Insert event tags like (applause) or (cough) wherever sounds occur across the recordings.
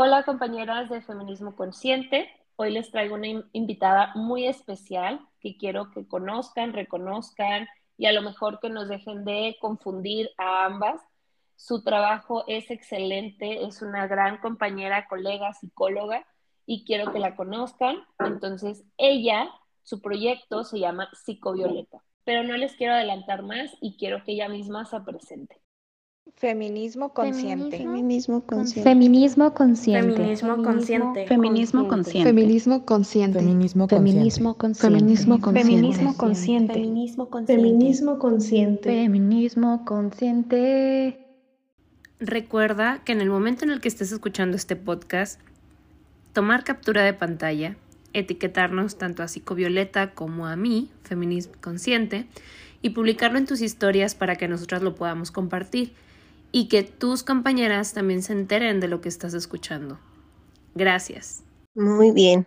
Hola compañeras de Feminismo Consciente. Hoy les traigo una invitada muy especial que quiero que conozcan, reconozcan y a lo mejor que nos dejen de confundir a ambas. Su trabajo es excelente, es una gran compañera, colega, psicóloga y quiero que la conozcan. Entonces, ella, su proyecto se llama Psicovioleta, pero no les quiero adelantar más y quiero que ella misma se presente. Feminismo consciente. Feminismo consciente. Feminismo consciente. Feminismo consciente. Feminismo consciente. Feminismo consciente. Feminismo consciente. Feminismo consciente. Feminismo consciente. Feminismo consciente. Feminismo consciente. Feminismo consciente. Recuerda que en el momento en el que estés escuchando este podcast, tomar captura de pantalla, etiquetarnos tanto a Psicovioleta como a mí, Feminismo Consciente, y publicarlo en tus historias para que nosotras lo podamos compartir y que tus compañeras también se enteren de lo que estás escuchando. Gracias. Muy bien.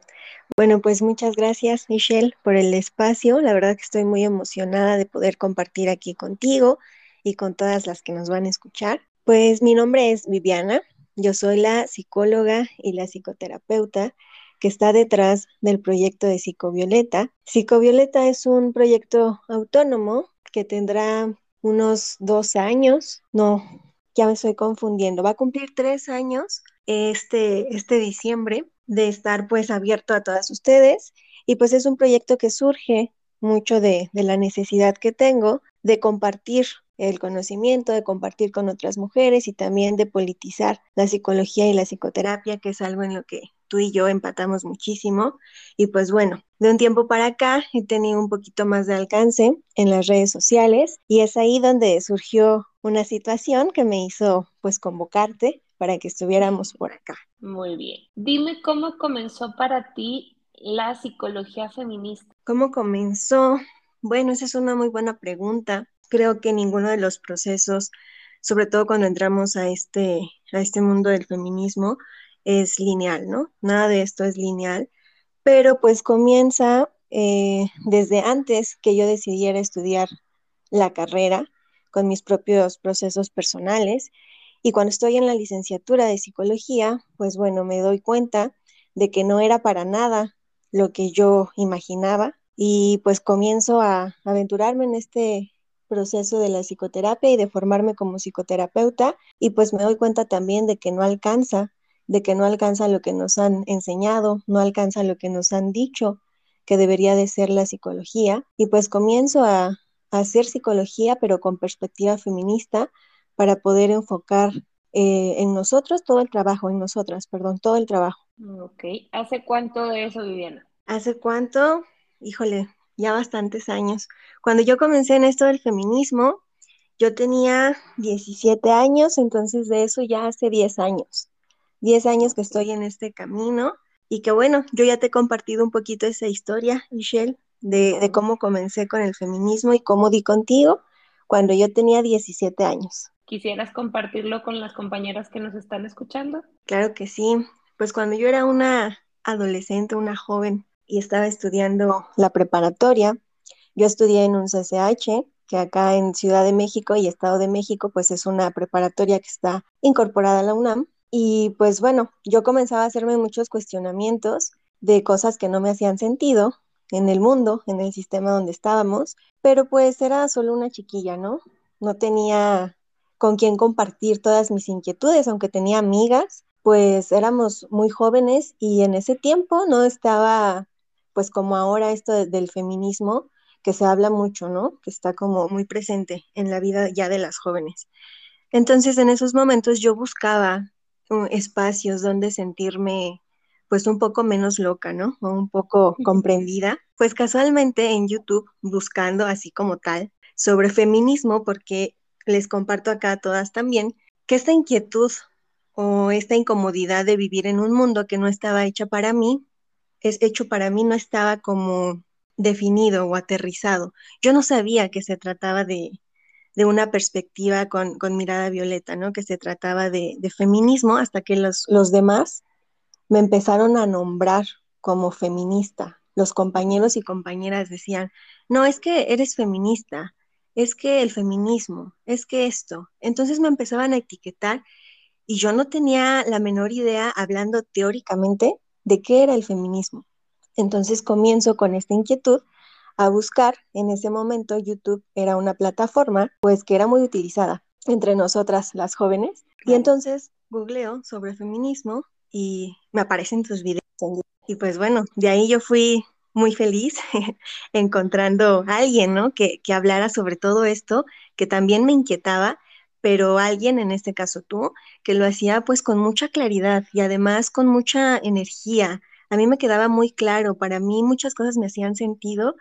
Bueno, pues muchas gracias, Michelle, por el espacio. La verdad que estoy muy emocionada de poder compartir aquí contigo y con todas las que nos van a escuchar. Pues mi nombre es Viviana. Yo soy la psicóloga y la psicoterapeuta que está detrás del proyecto de Psicovioleta. Psicovioleta es un proyecto autónomo que tendrá unos dos años, no, ya me estoy confundiendo, va a cumplir tres años este, este diciembre de estar pues abierto a todas ustedes y pues es un proyecto que surge mucho de, de la necesidad que tengo de compartir el conocimiento, de compartir con otras mujeres y también de politizar la psicología y la psicoterapia, que es algo en lo que tú y yo empatamos muchísimo. Y pues bueno, de un tiempo para acá he tenido un poquito más de alcance en las redes sociales y es ahí donde surgió una situación que me hizo pues convocarte para que estuviéramos por acá. Muy bien. Dime cómo comenzó para ti la psicología feminista. ¿Cómo comenzó? Bueno, esa es una muy buena pregunta. Creo que ninguno de los procesos, sobre todo cuando entramos a este, a este mundo del feminismo, es lineal, ¿no? Nada de esto es lineal, pero pues comienza eh, desde antes que yo decidiera estudiar la carrera con mis propios procesos personales. Y cuando estoy en la licenciatura de psicología, pues bueno, me doy cuenta de que no era para nada lo que yo imaginaba y pues comienzo a aventurarme en este proceso de la psicoterapia y de formarme como psicoterapeuta. Y pues me doy cuenta también de que no alcanza de que no alcanza lo que nos han enseñado, no alcanza lo que nos han dicho que debería de ser la psicología. Y pues comienzo a, hacer psicología, pero con perspectiva feminista, para poder enfocar eh, en nosotros todo el trabajo, en nosotras, perdón, todo el trabajo. Ok, ¿hace cuánto de eso, Viviana? ¿Hace cuánto? Híjole, ya bastantes años. Cuando yo comencé en esto del feminismo, yo tenía 17 años, entonces de eso ya hace 10 años. 10 años que estoy en este camino y que bueno, yo ya te he compartido un poquito esa historia, Michelle, de, cómo comencé con el feminismo y cómo di contigo cuando yo tenía 17 años. ¿Quisieras compartirlo con las compañeras que nos están escuchando? Claro que sí. Pues cuando yo era una adolescente, una joven y estaba estudiando la preparatoria, yo estudié en un CCH, que acá en Ciudad de México y Estado de México, pues es una preparatoria que está incorporada a la UNAM. Y pues bueno, yo comenzaba a hacerme muchos cuestionamientos de cosas que no me hacían sentido en el mundo, en el sistema donde estábamos, pero pues era solo una chiquilla, ¿no? No tenía con quién compartir todas mis inquietudes, aunque tenía amigas, pues éramos muy jóvenes y en ese tiempo no estaba pues como ahora esto del feminismo, que se habla mucho, ¿no? Que está como muy presente en la vida ya de las jóvenes. Entonces en esos momentos yo buscaba espacios donde sentirme pues un poco menos loca, ¿no? O un poco comprendida. Pues casualmente en YouTube, buscando así como tal, sobre feminismo, porque les comparto acá a todas también, que esta inquietud o esta incomodidad de vivir en un mundo que no estaba hecha para mí, es hecho para mí, no estaba como definido o aterrizado. Yo no sabía que se trataba de, de una perspectiva con, mirada violeta, ¿no? Que se trataba de, feminismo hasta que los, los, demás me empezaron a nombrar como feminista. Los compañeros y compañeras decían, no, es que eres feminista, es que el feminismo, es que esto. Entonces me empezaban a etiquetar y yo no tenía la menor idea, hablando teóricamente, de qué era el feminismo. Entonces comienzo con esta inquietud a buscar. En ese momento YouTube era una plataforma pues que era muy utilizada entre nosotras las jóvenes. Y entonces googleo sobre feminismo y me aparecen tus videos. Y pues bueno, de ahí yo fui muy feliz (laughs) encontrando a alguien, ¿no? Que, que hablara sobre todo esto, que también me inquietaba, pero alguien, en este caso tú, que lo hacía pues con mucha claridad y además con mucha energía. A mí me quedaba muy claro, para mí muchas cosas me hacían sentido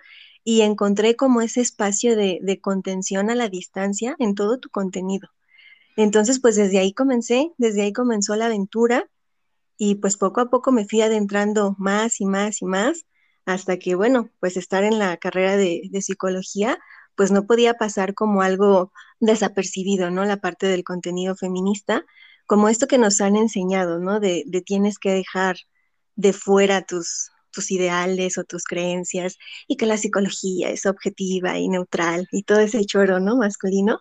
y encontré como ese espacio de, contención a la distancia en todo tu contenido. Entonces, pues desde ahí comencé, desde ahí comenzó la aventura y pues poco a poco me fui adentrando más y más y más hasta que, bueno, pues estar en la carrera de, de psicología, pues no podía pasar como algo desapercibido, ¿no? La parte del contenido feminista, como esto que nos han enseñado, ¿no? De tienes que dejar de fuera tus, tus ideales o tus creencias y que la psicología es objetiva y neutral y todo ese choro, ¿no? Masculino.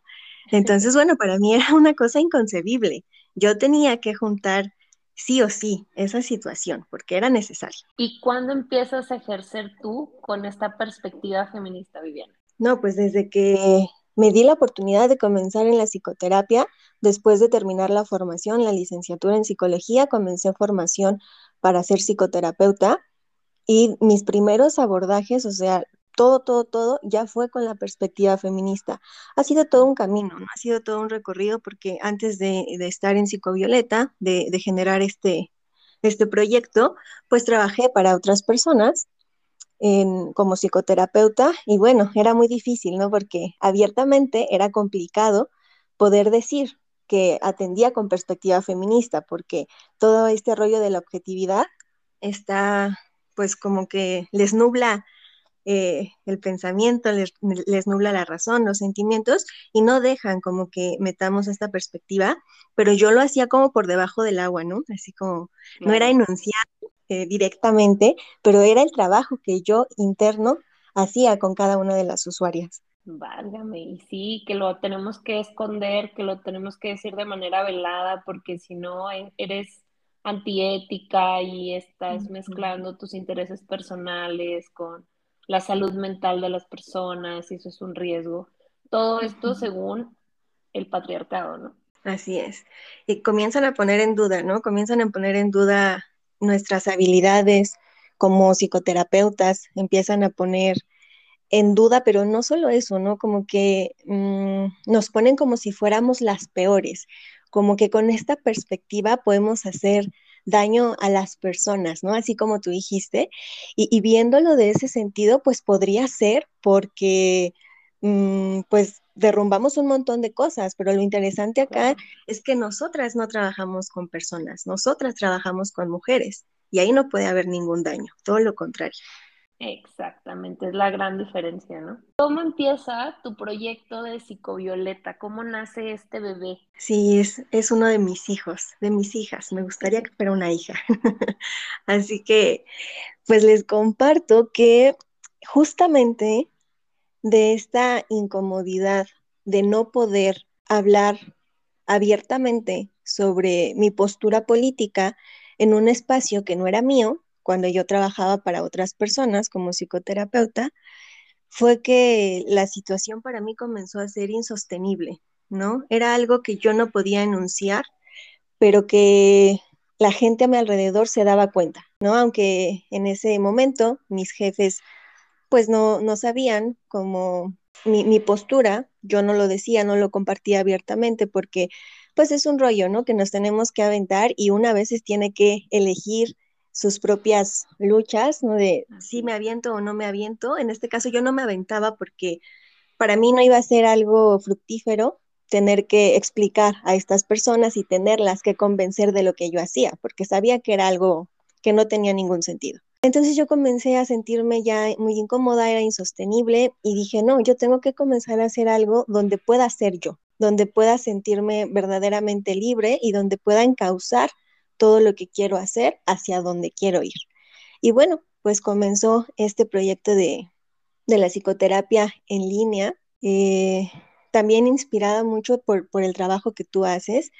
Entonces, bueno, para mí era una cosa inconcebible. Yo tenía que juntar sí o sí esa situación porque era necesario. ¿Y cuándo empiezas a ejercer tú con esta perspectiva feminista, Viviana? No, pues desde que me di la oportunidad de comenzar en la psicoterapia, después de terminar la formación, la licenciatura en psicología, comencé formación para ser psicoterapeuta y mis primeros abordajes, o sea, todo, todo, todo ya fue con la perspectiva feminista. Ha sido todo un camino, ¿no? ha sido todo un recorrido porque antes de, estar en Psicovioleta, de, de generar este, este proyecto, pues trabajé para otras personas como psicoterapeuta y bueno, era muy difícil, ¿no? Porque abiertamente era complicado poder decir que atendía con perspectiva feminista, porque todo este rollo de la objetividad está pues como que les nubla eh, el pensamiento, les, les, nubla la razón, los sentimientos y no dejan como que metamos esta perspectiva, pero yo lo hacía como por debajo del agua, ¿no? Así como no era enunciado eh, directamente, pero era el trabajo que yo interno hacía con cada una de las usuarias. Válgame, y sí, que lo tenemos que esconder, que lo tenemos que decir de manera velada, porque si no e, eres antiética y estás mezclando tus intereses personales con la salud mental de las personas y eso es un riesgo. Todo esto según el patriarcado, ¿no? Así es. Y comienzan a poner en duda, ¿no? Comienzan a poner en duda nuestras habilidades como psicoterapeutas, empiezan a poner en duda, pero no solo eso, ¿no? Como que mmm, nos ponen como si fuéramos las peores, como que con esta perspectiva podemos hacer daño a las personas, ¿no? Así como tú dijiste, y, y viéndolo de ese sentido, pues podría ser porque, mmm, pues derrumbamos un montón de cosas, pero lo interesante acá es que nosotras no trabajamos con personas, nosotras trabajamos con mujeres y ahí no puede haber ningún daño, todo lo contrario. Exactamente, es la gran diferencia, ¿no? ¿Cómo empieza tu proyecto de psicovioleta? ¿Cómo nace este bebé? Sí, es, es uno de mis hijos, de mis hijas. Me gustaría que fuera una hija. (laughs) Así que, pues les comparto que justamente de esta incomodidad de no poder hablar abiertamente sobre mi postura política en un espacio que no era mío, cuando yo trabajaba para otras personas como psicoterapeuta, fue que la situación para mí comenzó a ser insostenible, ¿no? Era algo que yo no podía enunciar, pero que la gente a mi alrededor se daba cuenta, ¿no? Aunque en ese momento mis jefes pues no, no sabían como mi, postura, yo no lo decía, no lo compartía abiertamente porque pues es un rollo, ¿no? Que nos tenemos que aventar y una veces tiene que elegir sus propias luchas, ¿no? De si me aviento o no me aviento. En este caso yo no me aventaba porque para mí no iba a ser algo fructífero tener que explicar a estas personas y tenerlas que convencer de lo que yo hacía, porque sabía que era algo que no tenía ningún sentido. Entonces yo comencé a sentirme ya muy incómoda, era insostenible y dije, no, yo tengo que comenzar a hacer algo donde pueda ser yo, donde pueda sentirme verdaderamente libre y donde pueda encauzar todo lo que quiero hacer hacia donde quiero ir. Y bueno, pues comenzó este proyecto de, de la psicoterapia en línea, eh, también inspirada mucho por, por el trabajo que tú haces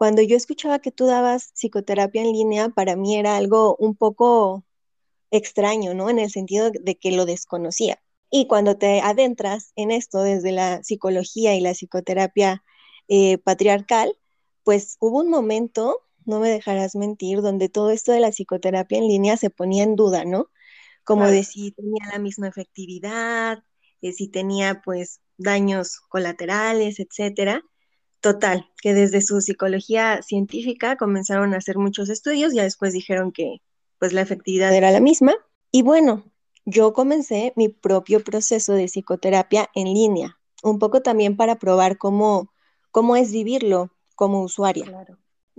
cuando yo escuchaba que tú dabas psicoterapia en línea, para mí era algo un poco extraño, ¿no? En el sentido de que lo desconocía. Y cuando te adentras en esto desde la psicología y la psicoterapia eh, patriarcal, pues hubo un momento, no me dejarás mentir, donde todo esto de la psicoterapia en línea se ponía en duda, ¿no? Como de si tenía la misma efectividad, eh, si tenía pues daños colaterales, etcétera. Total, que desde su psicología científica comenzaron a hacer muchos estudios, ya después dijeron que pues la efectividad era la misma. Y bueno, yo comencé mi propio proceso de psicoterapia en línea, un poco también para probar cómo, cómo es vivirlo como usuaria.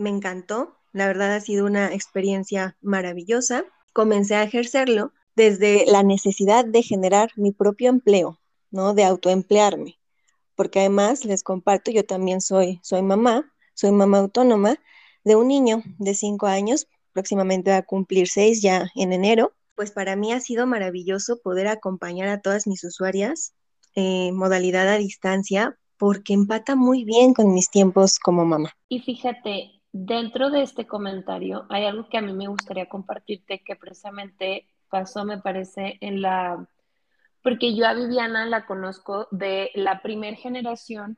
Me encantó, la verdad ha sido una experiencia maravillosa. Comencé a ejercerlo desde la necesidad de generar mi propio empleo, ¿no? De autoemplearme. Porque además, les comparto, yo también soy, soy mamá, soy mamá autónoma de un niño de cinco años, próximamente va a cumplir seis ya en enero pues para mí ha sido maravilloso poder acompañar a todas mis usuarias en modalidad a distancia porque empata muy bien con mis tiempos como mamá. Y fíjate, dentro de este comentario hay algo que a mí me gustaría compartirte que precisamente pasó, me parece, en la... Porque yo a Viviana la conozco de la primer generación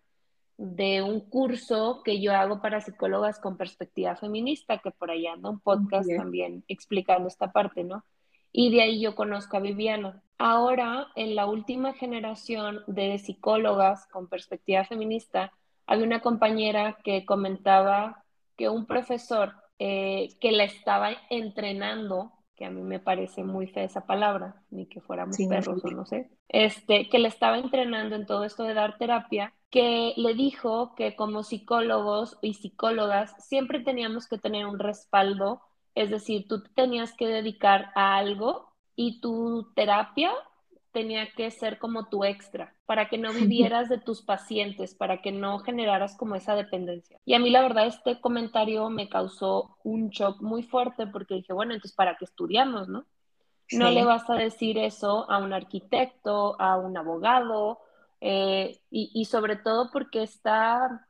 de un curso que yo hago para psicólogas con perspectiva feminista, que por ahí anda un podcast también explicando esta parte, ¿no? y de ahí yo conozco a Viviana. Ahora, en la última generación de psicólogas con perspectiva feminista, había una compañera que comentaba que un profesor eh, que la estaba entrenando, que a mí me parece muy fea esa palabra, ni que fuéramos perros o no sé, este, que le estaba entrenando en todo esto de dar terapia, que le dijo que como psicólogos y psicólogas siempre teníamos que tener un respaldo es decir, tú tenías que dedicar a algo y tu terapia tenía que ser como tu extra, para que no vivieras de tus pacientes, para que no generaras como esa dependencia. Y a mí la verdad este comentario me causó un shock muy fuerte porque dije, bueno, entonces ¿para qué estudiamos, no? No le vas a decir eso a un arquitecto, a un abogado, eh, y, y sobre todo porque esta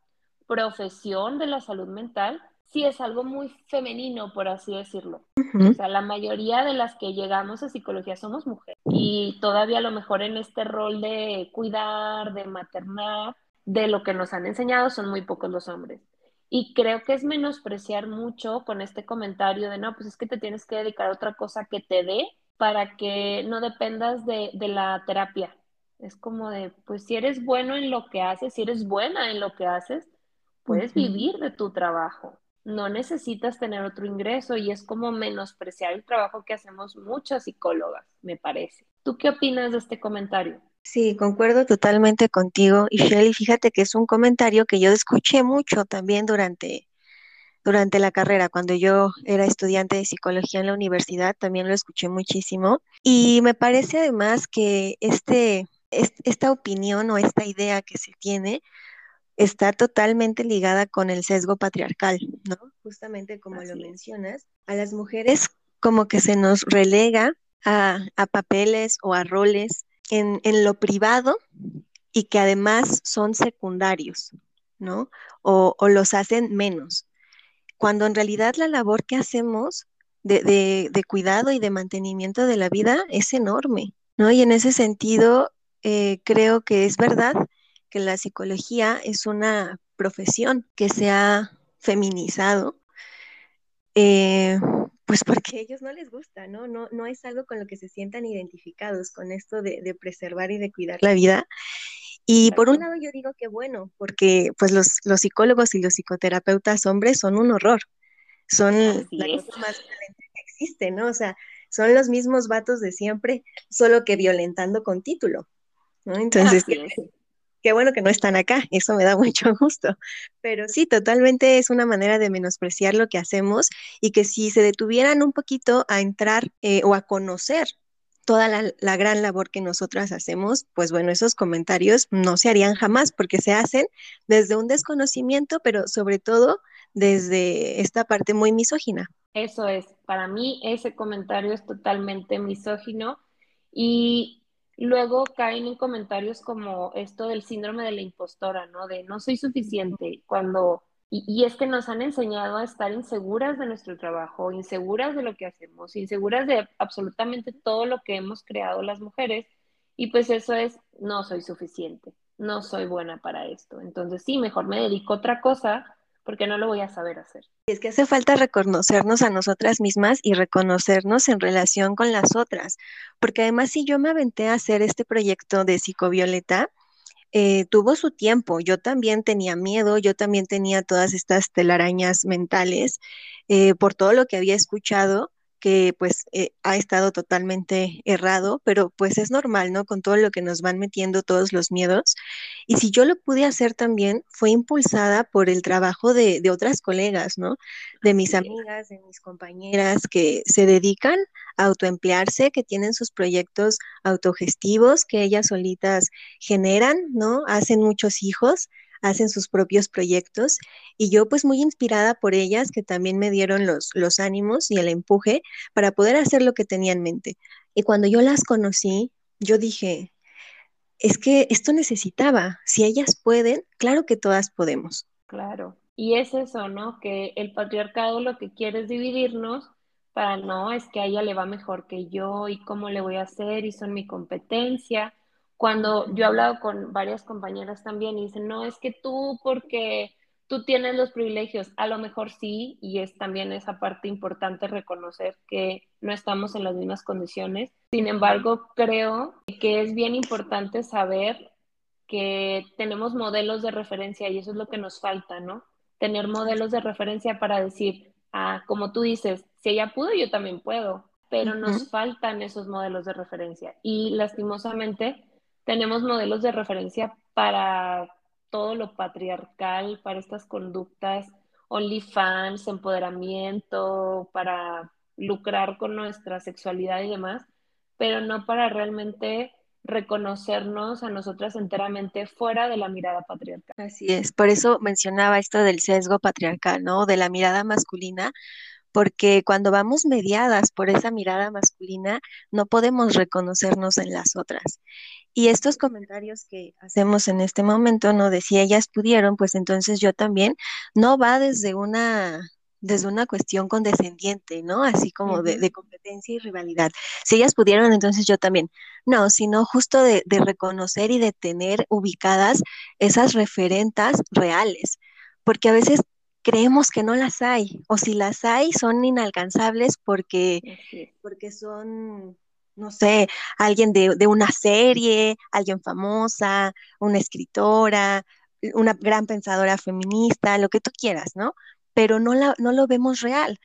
profesión de la salud mental sí es algo muy femenino, por así decirlo. O sea, la mayoría de las que llegamos a psicología somos mujeres y todavía a lo mejor en este rol de cuidar, de maternar, de lo que nos han enseñado son muy pocos los hombres. Y creo que es menospreciar mucho con este comentario de, no, pues es que te tienes que dedicar a otra cosa que te dé para que no dependas de, de la terapia. Es como de, pues si eres bueno en lo que haces, si eres buena en lo que haces, puedes vivir de tu trabajo no necesitas tener otro ingreso y es como menospreciar el trabajo que hacemos muchas psicólogas, me parece. ¿Tú qué opinas de este comentario? Sí, concuerdo totalmente contigo. Y Shelly, fíjate que es un comentario que yo escuché mucho también durante, durante la carrera. Cuando yo era estudiante de psicología en la universidad, también lo escuché muchísimo. Y me parece además que este, esta opinión o esta idea que se tiene está totalmente ligada con el sesgo patriarcal, ¿no? Justamente como lo mencionas, a las mujeres como que se nos relega a, papeles o a roles en, lo privado y que además son secundarios, ¿no? O, los hacen menos. Cuando en realidad la labor que hacemos de, cuidado y de mantenimiento de la vida es enorme, ¿no? Y en ese sentido, eh, creo que es verdad que la psicología es una profesión que se ha feminizado, eh, pues porque a ellos no les gusta, ¿no? ¿no? No es algo con lo que se sientan identificados con esto de, preservar y de cuidar la vida. Y por un lado yo digo que bueno, porque pues los, los psicólogos y los psicoterapeutas hombres son un horror, son la cosa más violenta que existe, ¿no? O sea, son los mismos vatos de siempre, solo que violentando con título, ¿no? Entonces, qué bueno que no están acá, eso me da (laughs) mucho gusto. Pero sí, totalmente es una manera de menospreciar lo que hacemos y que si se detuvieran un poquito a entrar eh, o a conocer toda la, gran labor que nosotras hacemos, pues bueno, esos comentarios no se harían jamás porque se hacen desde un desconocimiento, pero sobre todo desde esta parte muy misógina. Eso es, para mí ese comentario es totalmente misógino y Luego caen en comentarios como esto del síndrome de la impostora, ¿no? De no soy suficiente, cuando y, es que nos han enseñado a estar inseguras de nuestro trabajo, inseguras de lo que hacemos, inseguras de absolutamente todo lo que hemos creado las mujeres. Y pues eso es, no soy suficiente, no soy buena para esto. Entonces sí, mejor me dedico a otra cosa porque no lo voy a saber hacer. Es que hace falta reconocernos a nosotras mismas y reconocernos en relación con las otras, porque además si yo me aventé a hacer este proyecto de psicovioleta, eh, tuvo su tiempo. Yo también tenía miedo, yo también tenía todas estas telarañas mentales eh, por todo lo que había escuchado que pues eh, ha estado totalmente errado, pero pues es normal, ¿no? Con todo lo que nos van metiendo todos los miedos. Y si yo lo pude hacer también, fue impulsada por el trabajo de, de otras colegas, ¿no? De mis amigas, de mis compañeras que se dedican a autoemplearse, que tienen sus proyectos autogestivos que ellas solitas generan, ¿no? Hacen muchos hijos hacen sus propios proyectos y yo pues muy inspirada por ellas que también me dieron los, los ánimos y el empuje para poder hacer lo que tenía en mente. Y cuando yo las conocí, yo dije, es que esto necesitaba, si ellas pueden, claro que todas podemos. Claro, y es eso, ¿no? Que el patriarcado lo que quiere es dividirnos para no, es que a ella le va mejor que yo y cómo le voy a hacer y son mi competencia cuando yo he hablado con varias compañeras también y dicen, no, es que tú porque tú tienes los privilegios, a lo mejor sí, y es también esa parte importante reconocer que no estamos en las mismas condiciones. Sin embargo, creo que es bien importante saber que tenemos modelos de referencia y eso es lo que nos falta, ¿no? Tener modelos de referencia para decir, ah, como tú dices, si ella pudo, yo también puedo, pero nos faltan esos modelos de referencia y lastimosamente tenemos modelos de referencia para todo lo patriarcal, para estas conductas, OnlyFans, empoderamiento, para lucrar con nuestra sexualidad y demás, pero no para realmente reconocernos a nosotras enteramente fuera de la mirada patriarcal. Así es, por eso mencionaba esto del sesgo patriarcal, ¿no? De la mirada masculina, porque cuando vamos mediadas por esa mirada masculina, no podemos reconocernos en las otras. Y estos comentarios que hacemos en este momento, ¿no? De si ellas pudieron, pues entonces yo también, no va desde una desde una cuestión condescendiente, ¿no? Así como de, competencia y rivalidad. Si ellas pudieron, entonces yo también. No, sino justo de, de reconocer y de tener ubicadas esas referentas reales, porque a veces creemos que no las hay, o si las hay, son inalcanzables porque, porque son no sé, alguien de, una serie, alguien famosa, una escritora, una gran pensadora feminista, lo que tú quieras, ¿no? Pero no, la, no lo vemos real.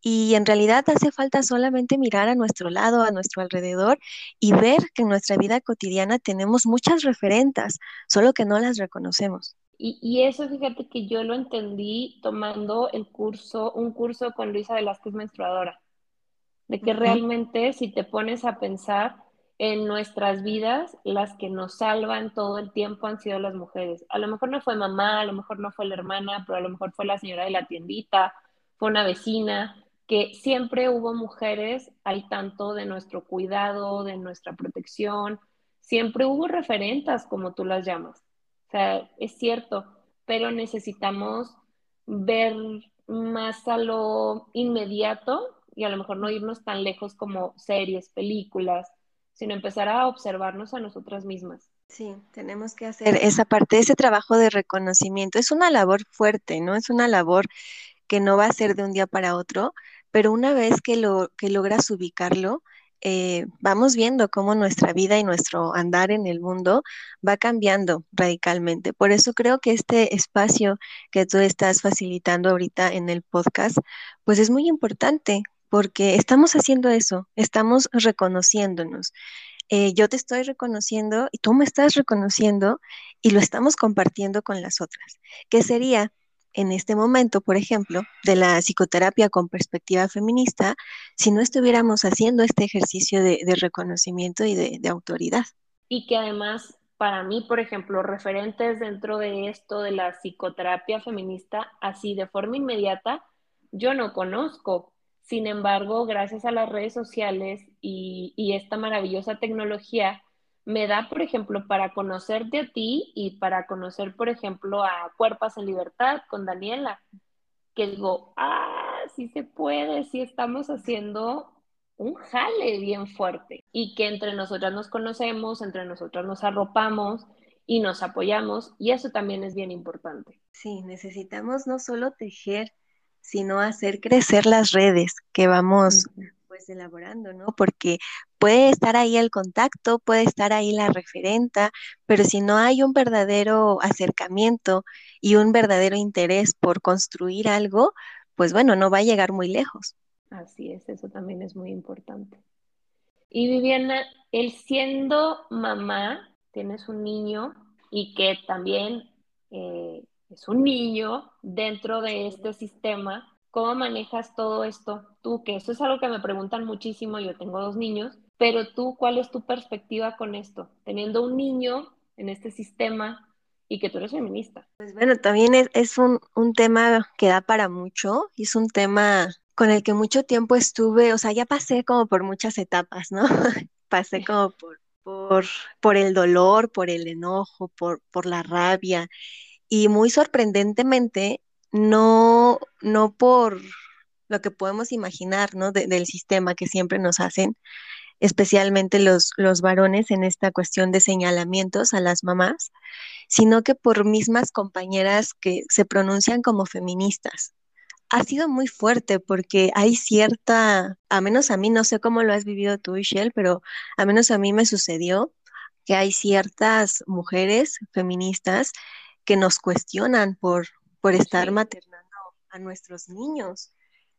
Y en realidad hace falta solamente mirar a nuestro lado, a nuestro alrededor y ver que en nuestra vida cotidiana tenemos muchas referentes, solo que no las reconocemos. Y, y, eso, fíjate que yo lo entendí tomando el curso, un curso con Luisa Velázquez Menstruadora de que realmente si te pones a pensar en nuestras vidas, las que nos salvan todo el tiempo han sido las mujeres. A lo mejor no fue mamá, a lo mejor no fue la hermana, pero a lo mejor fue la señora de la tiendita, fue una vecina, que siempre hubo mujeres al tanto de nuestro cuidado, de nuestra protección, siempre hubo referentas, como tú las llamas. Sea, es cierto, pero necesitamos ver más a lo inmediato y a lo mejor no irnos tan lejos como series, películas, sino empezar a observarnos a nosotras mismas. Sí, tenemos que hacer esa parte, ese trabajo de reconocimiento. Es una labor fuerte, ¿no? Es una labor que no va a ser de un día para otro, pero una vez que, lo, que logras ubicarlo, eh, vamos viendo cómo nuestra vida y nuestro andar en el mundo va cambiando radicalmente. Por eso creo que este espacio que tú estás facilitando ahorita en el podcast, pues es muy importante, porque estamos haciendo eso, estamos reconociéndonos. Eh, yo te estoy reconociendo y tú me estás reconociendo y lo estamos compartiendo con las otras. ¿Qué sería en este momento, por ejemplo, de la psicoterapia con perspectiva feminista si no estuviéramos haciendo este ejercicio de, reconocimiento y de, de autoridad? Y que además, para mí, por ejemplo, referentes dentro de esto de la psicoterapia feminista, así de forma inmediata, yo no conozco, sin embargo, gracias a las redes sociales y, esta maravillosa tecnología, me da, por ejemplo, para conocerte a ti y para conocer, por ejemplo, a Cuerpas en Libertad con Daniela, que digo, ah, sí se puede, sí estamos haciendo un jale bien fuerte y que entre nosotras nos conocemos, entre nosotras nos arropamos y nos apoyamos y eso también es bien importante. Sí, necesitamos no solo tejer, sino hacer crecer las redes que vamos pues elaborando, ¿no? Porque puede estar ahí el contacto, puede estar ahí la referenta, pero si no hay un verdadero acercamiento y un verdadero interés por construir algo, pues bueno, no va a llegar muy lejos. Así es, eso también es muy importante. Y Viviana, el siendo mamá, tienes un niño y que también eh, es un niño dentro de este sistema, ¿cómo manejas todo esto? Tú, que eso es algo que me preguntan muchísimo, yo tengo dos niños, pero tú, ¿cuál es tu perspectiva con esto? Teniendo un niño en este sistema y que tú eres feminista. Pues bueno, también es, un, un, tema que da para mucho y es un tema con el que mucho tiempo estuve, o sea, ya pasé como por muchas etapas, ¿no? (laughs) pasé como por, por, por, el dolor, por el enojo, por, por la rabia y muy sorprendentemente, no, no por lo que podemos imaginar, ¿no? del sistema que siempre nos hacen, especialmente los, los varones en esta cuestión de señalamientos a las mamás, sino que por mismas compañeras que se pronuncian como feministas, ha sido muy fuerte porque hay cierta, a menos a mí, no sé cómo lo has vivido tú, Michelle, pero a menos a mí me sucedió que hay ciertas mujeres feministas que nos cuestionan por, por estar maternando a nuestros niños,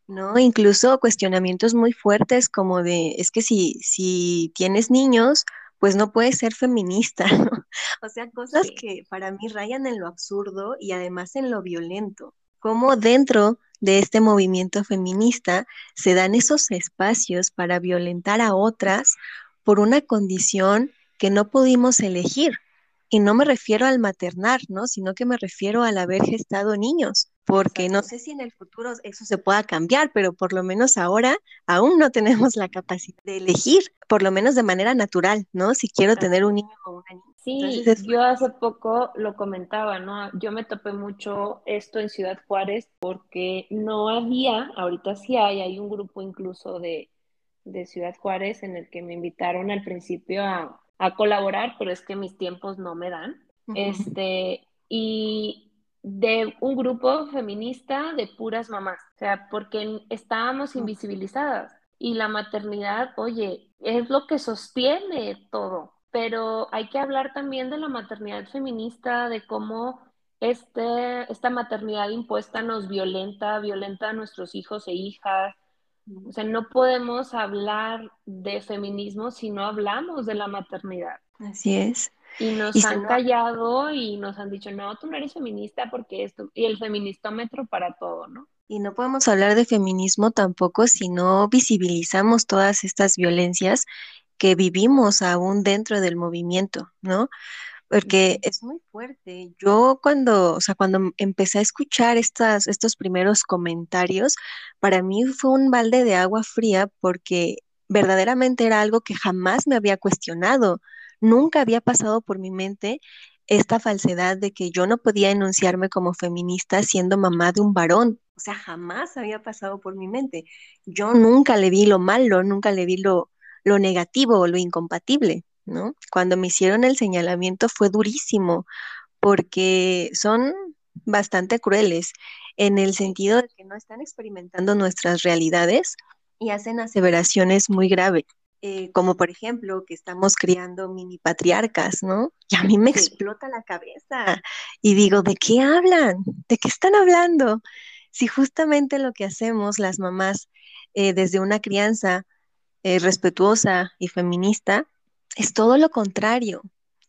¿no? Incluso cuestionamientos muy fuertes como de, es que si, si tienes niños, pues no puedes ser feminista, (laughs) ¿no? O sea, cosas que para mí rayan en lo absurdo y además en lo violento. Como dentro de este movimiento feminista se dan esos espacios para violentar a otras por una condición que no pudimos elegir. Y no me refiero al maternar, ¿no? Sino que me refiero al haber gestado niños, porque no sé si en el futuro eso se pueda cambiar, pero por lo menos ahora aún no tenemos la capacidad de elegir, por lo menos de manera natural, ¿no? Si quiero tener un niño o una niña. Sí, yo hace poco lo comentaba, ¿no? Yo me topé mucho esto en Ciudad Juárez porque no había, ahorita sí hay, hay un grupo incluso de, de Ciudad Juárez en el que me invitaron al principio a, colaborar, pero es que mis tiempos no me dan. Este, y de un grupo feminista de puras mamás, o sea, porque estábamos invisibilizadas y la maternidad, oye, es lo que sostiene todo pero hay que hablar también de la maternidad feminista, de cómo este, esta maternidad impuesta nos violenta, violenta a nuestros hijos e hijas. O sea, no podemos hablar de feminismo si no hablamos de la maternidad. Así es. Y nos han callado y nos han dicho, no, tú no eres feminista porque esto, y el feministómetro para todo, ¿no? Y no podemos hablar de feminismo tampoco si no visibilizamos todas estas violencias que vivimos aún dentro del movimiento, ¿no? Porque es muy fuerte. Yo cuando, o sea, cuando empecé a escuchar estas, estos primeros comentarios, para mí fue un balde de agua fría porque verdaderamente era algo que jamás me había cuestionado. Nunca había pasado por mi mente esta falsedad de que yo no podía enunciarme como feminista siendo mamá de un varón. O sea, jamás había pasado por mi mente. Yo nunca le vi lo malo, nunca le vi lo, lo negativo o lo incompatible, ¿no? Cuando me hicieron el señalamiento fue durísimo porque son bastante crueles en el sentido de que no están experimentando nuestras realidades y hacen aseveraciones muy graves. Eh, como por ejemplo que estamos criando mini patriarcas, ¿no? Y a mí me explota la cabeza y digo, ¿de qué hablan? ¿De qué están hablando? Si justamente lo que hacemos las mamás eh, desde una crianza eh, respetuosa y feminista, es todo lo contrario.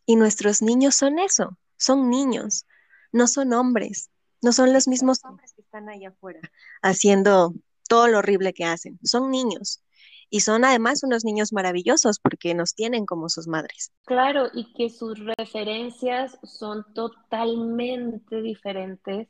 Y nuestros niños son eso, son niños, no son hombres, no son los mismos hombres que están allá afuera haciendo todo lo horrible que hacen, son niños. Y son además unos niños maravillosos porque nos tienen como sus madres. Claro, y que sus referencias son totalmente diferentes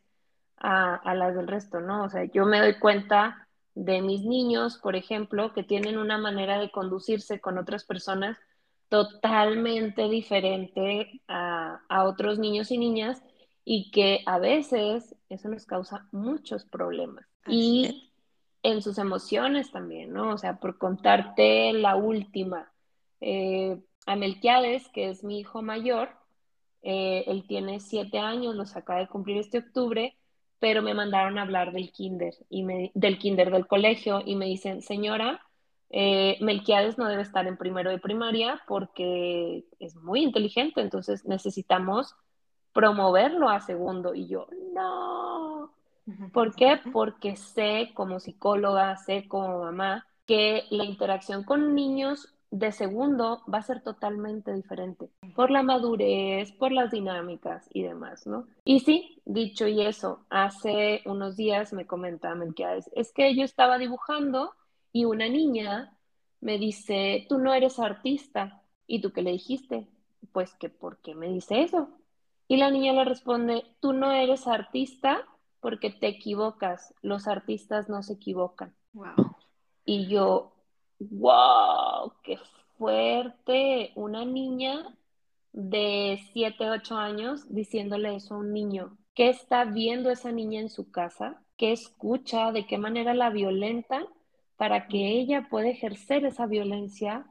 a, a las del resto, ¿no? O sea, yo me doy cuenta de mis niños, por ejemplo, que tienen una manera de conducirse con otras personas totalmente diferente a, a otros niños y niñas y que a veces eso nos causa muchos problemas. y en sus emociones también, ¿no? O sea, por contarte la última, eh, a Melquiades, que es mi hijo mayor, eh, él tiene siete años, los acaba de cumplir este octubre, pero me mandaron a hablar del kinder, y me, del kinder del colegio, y me dicen, señora, eh, Melquiades no debe estar en primero de primaria porque es muy inteligente, entonces necesitamos promoverlo a segundo. Y yo, no. ¿Por qué? Porque sé como psicóloga, sé como mamá, que la interacción con niños de segundo va a ser totalmente diferente por la madurez, por las dinámicas y demás, ¿no? Y sí, dicho y eso, hace unos días me comentaba Melquiades, es que yo estaba dibujando y una niña me dice, tú no eres artista. ¿Y tú qué le dijiste? Pues que, ¿por qué me dice eso? Y la niña le responde, tú no eres artista porque te equivocas, los artistas no se equivocan. Wow. Y yo, wow, qué fuerte, una niña de 7, 8 años diciéndole eso a un niño. ¿Qué está viendo esa niña en su casa? ¿Qué escucha? ¿De qué manera la violenta para que ella pueda ejercer esa violencia?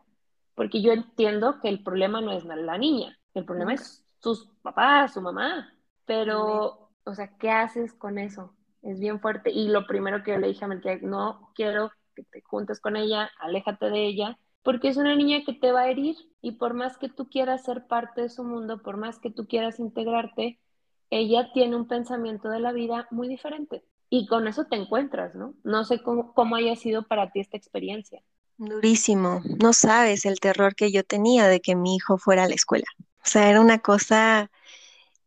Porque yo entiendo que el problema no es la niña, el problema es sus papás, su mamá, pero, o sea, ¿qué haces con eso? Es bien fuerte. Y lo primero que yo le dije a Melquiades, no quiero que te juntes con ella, aléjate de ella, porque es una niña que te va a herir y por más que tú quieras ser parte de su mundo, por más que tú quieras integrarte, ella tiene un pensamiento de la vida muy diferente. Y con eso te encuentras, ¿no? No sé cómo, cómo haya sido para ti esta experiencia. Durísimo. No sabes el terror que yo tenía de que mi hijo fuera a la escuela. O sea, era una cosa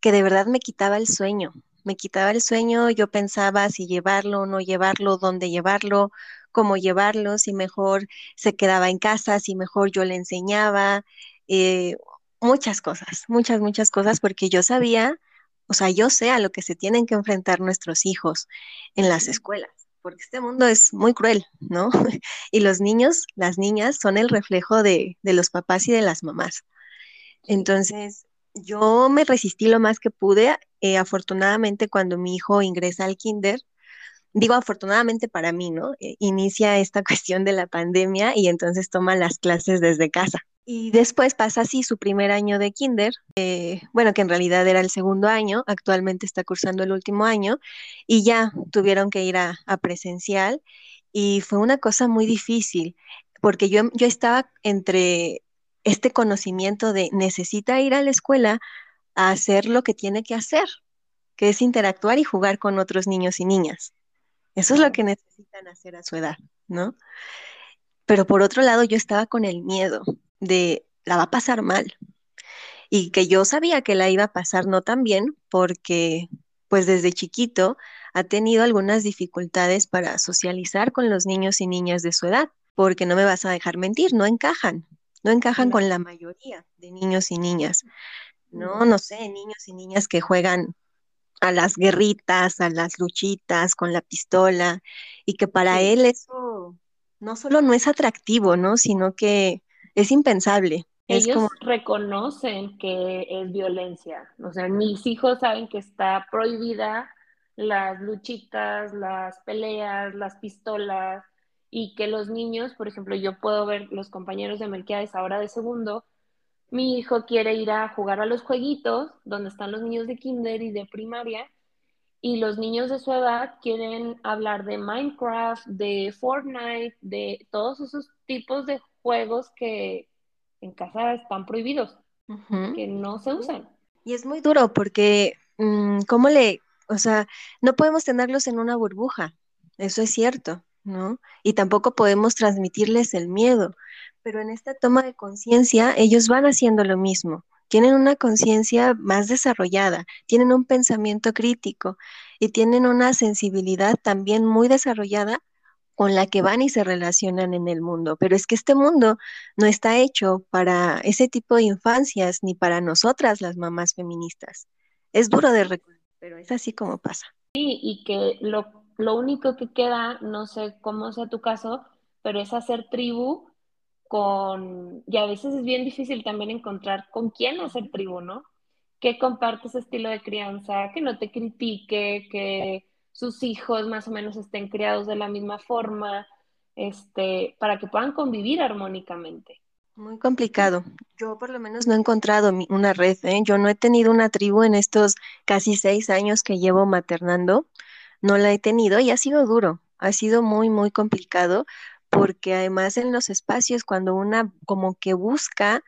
que de verdad me quitaba el sueño. Me quitaba el sueño, yo pensaba si llevarlo o no llevarlo, dónde llevarlo, cómo llevarlo, si mejor se quedaba en casa, si mejor yo le enseñaba, eh, muchas cosas, muchas, muchas cosas, porque yo sabía, o sea, yo sé a lo que se tienen que enfrentar nuestros hijos en las escuelas, porque este mundo es muy cruel, ¿no? (laughs) y los niños, las niñas son el reflejo de, de los papás y de las mamás. Entonces, yo me resistí lo más que pude. Eh, afortunadamente, cuando mi hijo ingresa al kinder, digo afortunadamente para mí, ¿no? Eh, inicia esta (laughs) cuestión de la pandemia y entonces toma las clases desde casa. Y después pasa así su primer año de kinder, eh, bueno, que en realidad era el segundo año, actualmente está cursando el último año, y ya tuvieron que ir a, presencial y fue una cosa muy difícil, porque yo, yo estaba entre este conocimiento de necesita ir a la escuela a hacer lo que tiene que hacer, que es interactuar y jugar con otros niños y niñas. Eso es lo que necesitan hacer a su edad, ¿no? Pero por otro lado, yo estaba con el miedo de la va a pasar mal y que yo sabía que la iba a pasar no tan bien porque pues desde chiquito ha tenido algunas dificultades para socializar con los niños y niñas de su edad, porque no me vas a dejar mentir, no encajan, no encajan con la mayoría de niños y niñas. No, no sé, niños y niñas que juegan a las guerritas, a las luchitas con la pistola, y que para él eso no solo no es atractivo, ¿no? Sino que es impensable. Ellos reconocen que es violencia. O sea, mis hijos saben que está prohibida las luchitas, las peleas, las pistolas, y que los niños, por ejemplo, yo puedo ver los compañeros de Melquiades ahora de segundo, mi hijo quiere ir a jugar a los jueguitos donde están los niños de kinder y de primaria y los niños de su edad quieren hablar de Minecraft, de Fortnite, de todos esos tipos de juegos que en casa están prohibidos, que no se usan. Y es muy duro porque, mm, ¿cómo le, o sea, no podemos tenerlos en una burbuja, eso es cierto. ¿no? Y tampoco podemos transmitirles el miedo, pero en esta toma de conciencia ellos van haciendo lo mismo, tienen una conciencia más desarrollada, tienen un pensamiento crítico y tienen una sensibilidad también muy desarrollada con la que van y se relacionan en el mundo. Pero es que este mundo no está hecho para ese tipo de infancias ni para nosotras las mamás feministas. Es duro de recordar, pero es así como pasa. Sí, y que lo lo único que queda, no sé cómo sea tu caso, pero es hacer tribu con, y a veces es bien difícil también encontrar con quién hacer tribu, ¿no? Que comparte ese estilo de crianza, que no te critique, que sus hijos más o menos estén criados de la misma forma, este, para que puedan convivir armónicamente. Muy complicado. Yo por lo menos no he encontrado una red, ¿eh? Yo no he tenido una tribu en estos casi seis años que llevo maternando, no la he tenido y ha sido duro, ha sido muy, muy complicado porque además en los espacios cuando una como que busca,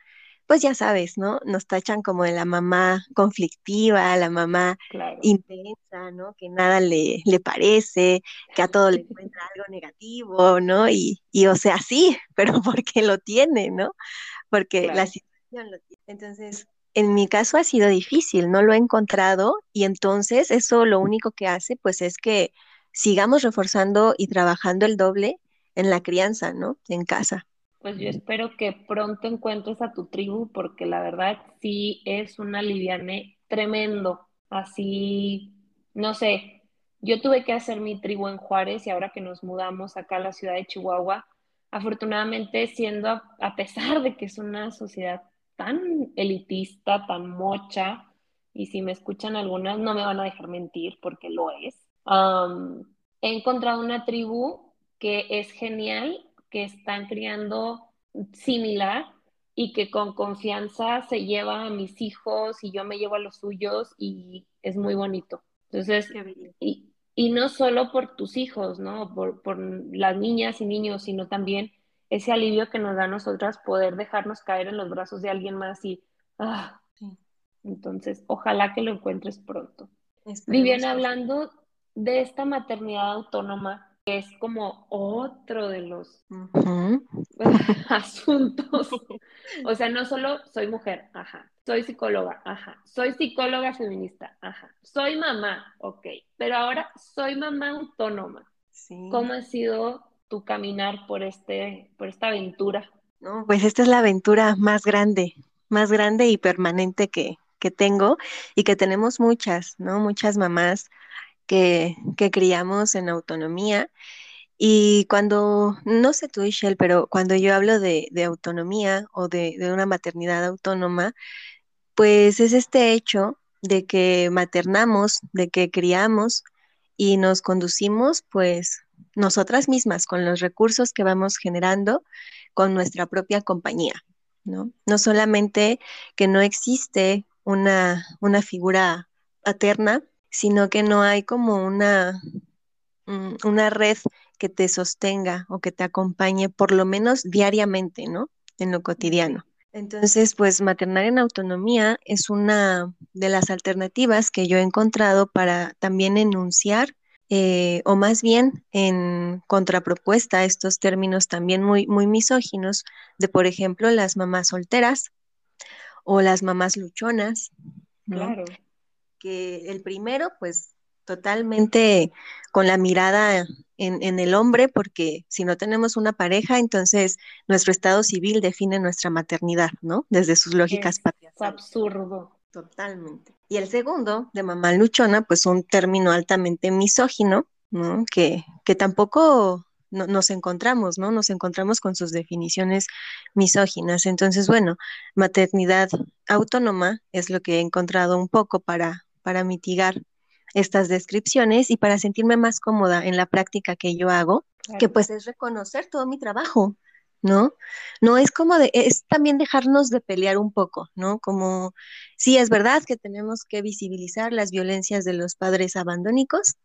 pues ya sabes, ¿no? Nos tachan como de la mamá conflictiva, la mamá intensa, ¿no? Que nada le, le, parece, que a todo le encuentra algo negativo, ¿no? Y, y o sea, sí, (laughs) pero porque lo tiene, ¿no? Porque la situación lo tiene. Entonces, en mi caso ha sido difícil, no lo he encontrado y entonces eso lo único que hace pues es que sigamos reforzando y trabajando el doble en la crianza, ¿no? En casa. Pues yo espero que pronto encuentres a tu tribu porque la verdad sí es un aliviane tremendo. Así, no sé, yo tuve que hacer mi tribu en Juárez y ahora que nos mudamos acá a la ciudad de Chihuahua, afortunadamente siendo a, pesar de que es una sociedad tan elitista, tan mocha, y si me escuchan algunas no me van a dejar mentir porque lo es, he encontrado una tribu que es genial, que están criando similar y que con confianza se lleva a mis hijos y yo me llevo a los suyos y es muy bonito. Entonces, y, y, no solo por tus hijos, ¿no? Por, por, las niñas y niños, sino también ese alivio que nos da a nosotras poder dejarnos caer en los brazos de alguien más y, ah, entonces, ojalá que lo encuentres pronto. Vivian, hablando de esta maternidad autónoma, es como otro de los (laughs) asuntos. O sea, no solo soy mujer, ajá, soy psicóloga, ajá, soy psicóloga feminista, ajá, soy mamá, ok, pero ahora soy mamá autónoma. ¿Cómo ha sido tu caminar por, este, por esta aventura? No, pues esta es la aventura más grande, más grande y permanente que, que tengo y que tenemos muchas, ¿no? Muchas mamás que, criamos en autonomía. Y cuando, no sé tú, Michelle, pero cuando yo hablo de, autonomía o de, una maternidad autónoma, pues es este hecho de que maternamos, de que criamos y nos conducimos, pues nosotras mismas, con los recursos que vamos generando, con nuestra propia compañía, ¿no? No solamente que no existe una, una figura paterna sino que no hay como una, mm, una red que te sostenga o que te acompañe por lo menos diariamente, ¿no? En lo cotidiano. Entonces, pues maternar en autonomía es una de las alternativas que yo he encontrado para también enunciar eh, o más bien en contrapropuesta a estos términos también muy, muy misóginos de, por ejemplo, las mamás solteras o las mamás luchonas. Claro que el primero, pues totalmente con la mirada en, el hombre, porque si no tenemos una pareja, entonces nuestro estado civil define nuestra maternidad, ¿no? Desde sus lógicas es absurdo. Totalmente. Y el segundo, de mamá luchona, pues un término altamente misógino, ¿no? Que, que tampoco nos encontramos, ¿no? Nos encontramos con sus definiciones misóginas. Entonces, bueno, maternidad autónoma es lo que he encontrado un poco para, para mitigar estas descripciones y para sentirme más cómoda en la práctica que yo hago, que pues es reconocer todo mi trabajo, ¿no? No es como de, es también dejarnos de pelear un poco, ¿no? Como, sí, es verdad que tenemos que visibilizar las violencias de los padres abandónicos,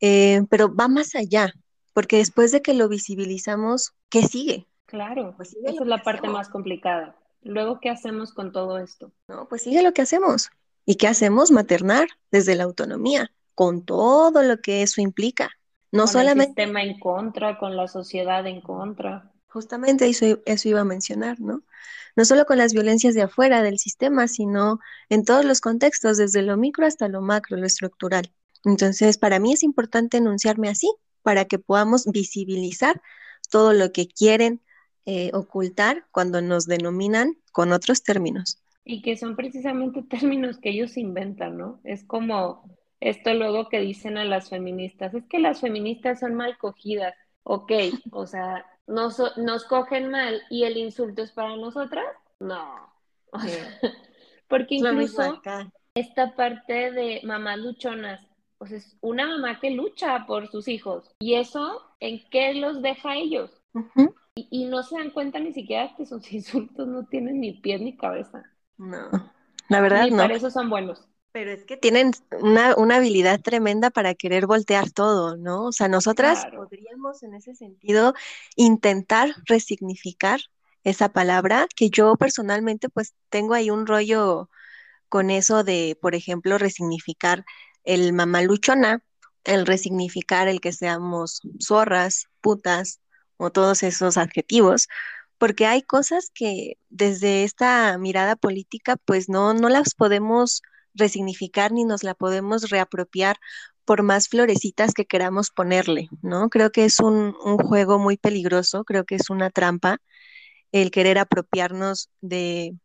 eh, pero va más allá, porque después de que lo visibilizamos, ¿qué sigue? Claro, pues esa es la parte más complicada. Luego, ¿qué hacemos con todo esto? No, pues sigue lo que hacemos. ¿Y qué hacemos? Maternar desde la autonomía, con todo lo que eso implica. No solamente. El sistema en contra, con la sociedad en contra. Justamente eso, eso iba a mencionar, ¿no? No solo con las violencias de afuera del sistema, sino en todos los contextos, desde lo micro hasta lo macro, lo estructural. Entonces, para mí es importante enunciarme así, para que podamos visibilizar todo lo que quieren eh, ocultar cuando nos denominan con otros términos. Y que son precisamente (laughs) términos que ellos inventan, ¿no? Es como esto luego que dicen a las feministas, es que las feministas son mal cogidas. Ok, (laughs) o sea, nos, nos cogen mal y el insulto es para nosotras, no. (laughs) porque incluso esta parte de mamás luchonas, pues es una mamá que lucha por sus hijos. ¿Y eso en qué los deja a ellos? y, no se dan cuenta ni siquiera que sus insultos no tienen ni pies ni cabeza. No, la verdad no. Para eso son buenos. Pero es que tienen una, habilidad tremenda para querer voltear todo, ¿no? O sea, nosotras podríamos en ese sentido intentar resignificar esa palabra, que yo personalmente pues tengo ahí un rollo con eso de, por ejemplo, resignificar el mamaluchona, el resignificar el que seamos zorras, putas o todos esos adjetivos, porque hay cosas que desde esta mirada política pues no, no las podemos resignificar ni nos la podemos reapropiar por más florecitas que queramos ponerle, ¿no? Creo que es un, juego muy peligroso, creo que es una trampa el querer apropiarnos de,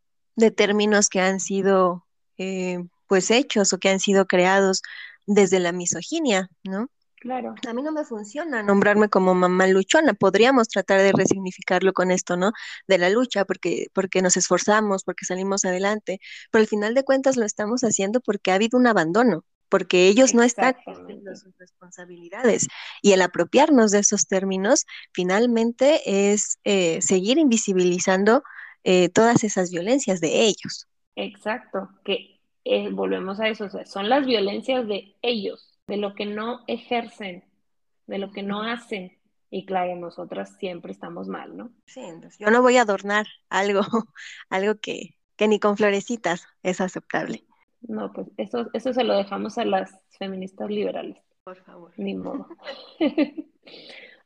términos que han sido eh, pues hechos o que han sido creados desde la misoginia, ¿no? Claro. A mí no me funciona nombrarme como mamá luchona. Podríamos tratar de resignificarlo con esto, ¿no? De la lucha, porque, porque nos esforzamos, porque salimos adelante, pero al final de cuentas lo estamos haciendo porque ha habido un abandono, porque ellos no están cumpliendo sus responsabilidades. Y el apropiarnos de esos términos finalmente es eh, seguir invisibilizando eh, todas esas violencias de ellos. Exacto, que eh, volvemos a eso, son las violencias de ellos de lo que no ejercen, de lo que no hacen. Y claro, nosotras siempre estamos mal, ¿no? Sí, entonces yo no voy a adornar algo, (laughs) algo que, que ni con florecitas es aceptable. No, pues eso, eso se lo dejamos a las feministas liberales. Por favor. Ni modo. (laughs)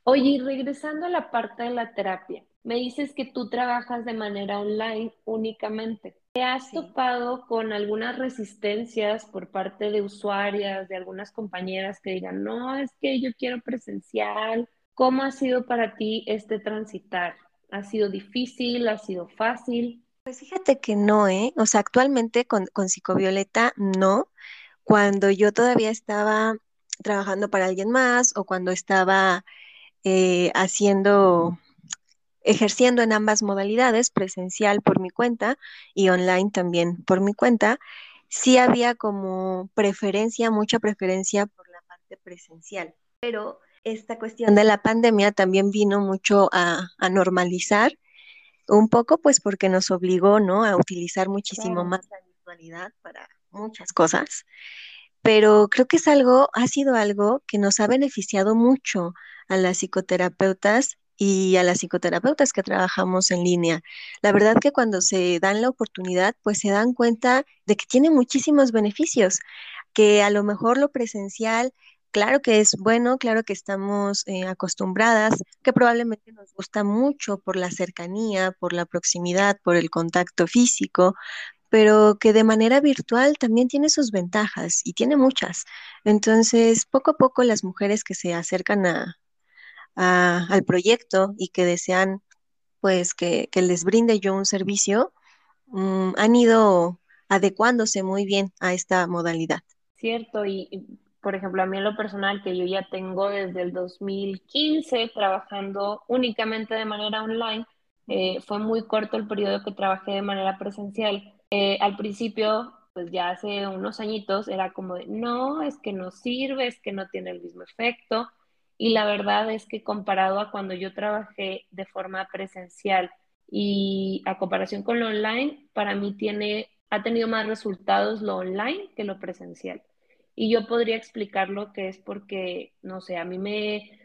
Oye, y regresando a la parte de la terapia, me dices que tú trabajas de manera online únicamente. ¿Te has topado con algunas resistencias por parte de usuarias, de algunas compañeras que digan, no, es que yo quiero presencial? ¿Cómo ha sido para ti este transitar? ¿Ha sido difícil? ¿Ha sido fácil? Pues fíjate que no, ¿eh? O sea, actualmente con, con Psicovioleta no. Cuando yo todavía estaba trabajando para alguien más o cuando estaba eh, haciendo ejerciendo en ambas modalidades, presencial por mi cuenta y online también por mi cuenta, sí había como preferencia, mucha preferencia por la parte presencial. Pero esta cuestión de la pandemia también vino mucho a, normalizar un poco, pues porque nos obligó, ¿no? A utilizar muchísimo más la virtualidad para muchas cosas. Pero creo que es algo, ha sido algo que nos ha beneficiado mucho a las psicoterapeutas y a las psicoterapeutas que trabajamos en línea. La verdad que cuando se dan la oportunidad, pues se dan cuenta de que tiene muchísimos beneficios, que a lo mejor lo presencial, claro que es bueno, claro que estamos eh, acostumbradas, que probablemente nos gusta mucho por la cercanía, por la proximidad, por el contacto físico, pero que de manera virtual también tiene sus ventajas y tiene muchas. Entonces, poco a poco las mujeres que se acercan a, al proyecto y que desean pues que, les brinde yo un servicio, mm, han ido adecuándose muy bien a esta modalidad. Cierto, y, por ejemplo, a mí lo personal, que yo ya tengo desde el 2015 trabajando únicamente de manera online, eh, fue muy corto el periodo que trabajé de manera presencial. Eh, al principio, pues ya hace unos añitos, era como de, no, es que no sirve, es que no tiene el mismo efecto. Y la verdad es que comparado a cuando yo trabajé de forma presencial y a comparación con lo online, para mí tiene, ha tenido más resultados lo online que lo presencial. Y yo podría explicarlo que es porque, no sé, a mí me,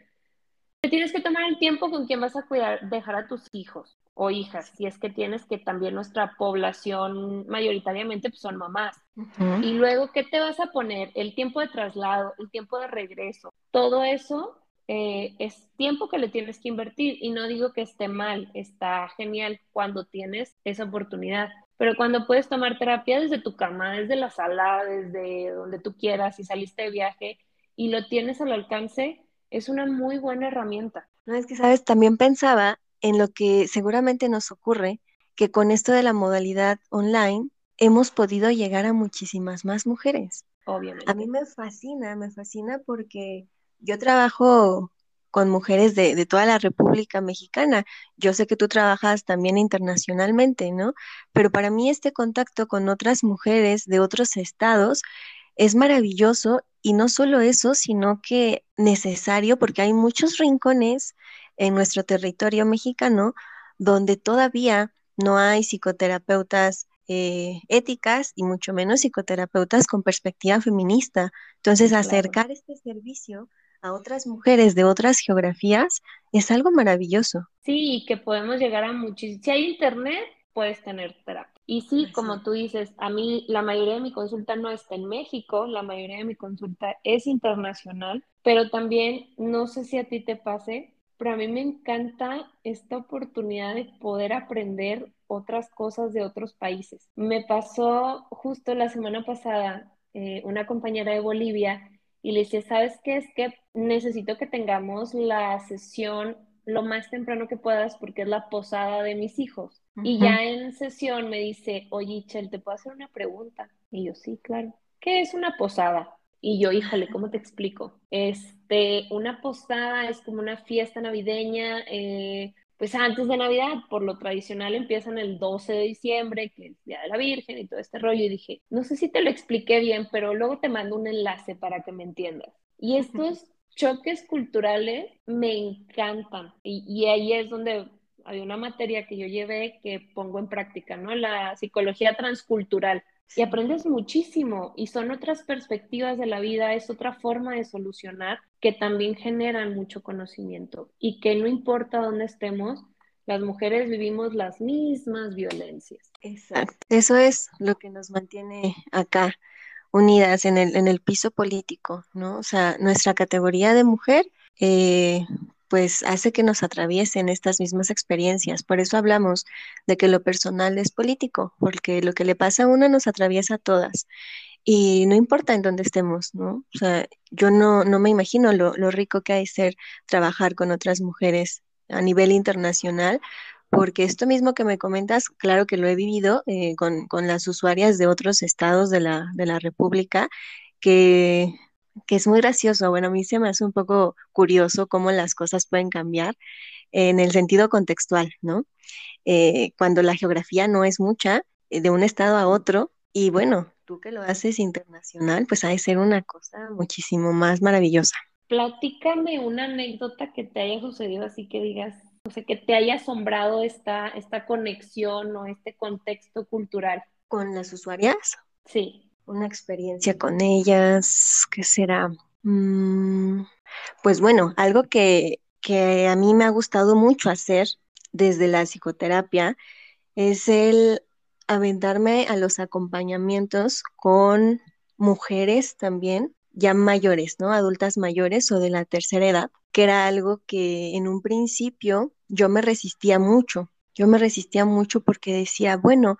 tienes que tomar el tiempo con quien vas a cuidar, dejar a tus hijos o hijas, si es que tienes que también nuestra población mayoritariamente pues, son mamás. Y luego, ¿qué te vas a poner? El tiempo de traslado, el tiempo de regreso, todo eso eh, es tiempo que le tienes que invertir y no digo que esté mal, está genial cuando tienes esa oportunidad, pero cuando puedes tomar terapia desde tu cama, desde la sala, desde donde tú quieras, si saliste de viaje y lo tienes al alcance, es una muy buena herramienta. No, es que, sabes, también pensaba en lo que seguramente nos ocurre, que con esto de la modalidad online hemos podido llegar a muchísimas más mujeres. Obviamente. A mí me fascina, me fascina porque yo trabajo con mujeres de, de, toda la República Mexicana. Yo sé que tú trabajas también internacionalmente, ¿no? Pero para mí este contacto con otras mujeres de otros estados es maravilloso y no solo eso, sino que necesario porque hay muchos rincones en nuestro territorio mexicano donde todavía no hay psicoterapeutas eh, éticas y mucho menos psicoterapeutas con perspectiva feminista. Entonces, acercar este servicio a otras mujeres de otras geografías es algo maravilloso. Sí, que podemos llegar a muchísimos. Si hay internet, puedes tener terapia. Y sí, como tú dices, a mí la mayoría de mi consulta no está en México, la mayoría de mi consulta es internacional, pero también no sé si a ti te pase, pero a mí me encanta esta oportunidad de poder aprender otras cosas de otros países. Me pasó justo la semana pasada eh, una compañera de Bolivia y le decía, ¿sabes qué? Es que necesito que tengamos la sesión lo más temprano que puedas porque es la posada de mis hijos. Y ya en sesión me dice, oye, Chel, ¿te puedo hacer una pregunta? Y yo, sí, claro. ¿Qué es una posada? Y yo, híjole, ¿cómo te explico? Este, una posada es como una fiesta navideña, eh, pues antes de Navidad, por lo tradicional empiezan el 12 de diciembre, que es Día de la Virgen y todo este rollo, y dije, no sé si te lo expliqué bien, pero luego te mando un enlace para que me entiendas. Y estos choques culturales me encantan, y, y ahí es donde hay una materia que yo llevé que pongo en práctica, ¿no? La psicología transcultural y aprendes muchísimo y son otras perspectivas de la vida, es otra forma de solucionar que también generan mucho conocimiento y que no importa dónde estemos, las mujeres vivimos las mismas violencias. Exacto, eso es lo que nos mantiene acá unidas en el, en el piso político, ¿no? O sea, nuestra categoría de mujer eh, pues hace que nos atraviesen estas mismas experiencias. Por eso hablamos de que lo personal es político, porque lo que le pasa a una nos atraviesa a todas. Y no importa en dónde estemos, ¿no? O sea, yo no, no me imagino lo, rico que hay ser trabajar con otras mujeres a nivel internacional, porque esto mismo que me comentas, claro que lo he vivido eh, con, con, las usuarias de otros estados de la, de la República, que que es muy gracioso. Bueno, a mí se me hace un poco curioso cómo las cosas pueden cambiar en el sentido contextual, ¿no? Eh, cuando la geografía no es mucha, eh, de un estado a otro, y bueno, tú que lo haces internacional, pues ha de ser una cosa muchísimo más maravillosa. Platícame una anécdota que te haya sucedido así que digas, o sea, que te haya asombrado esta, esta conexión o este contexto cultural. ¿Con las usuarias? Sí una experiencia con ellas, ¿qué será? Mm, pues bueno, algo que, que a mí me ha gustado mucho hacer desde la psicoterapia es el aventarme a los acompañamientos con mujeres también, ya mayores, ¿no? Adultas mayores o de la tercera edad, que era algo que en un principio yo me resistía mucho. Yo me resistía mucho porque decía, bueno,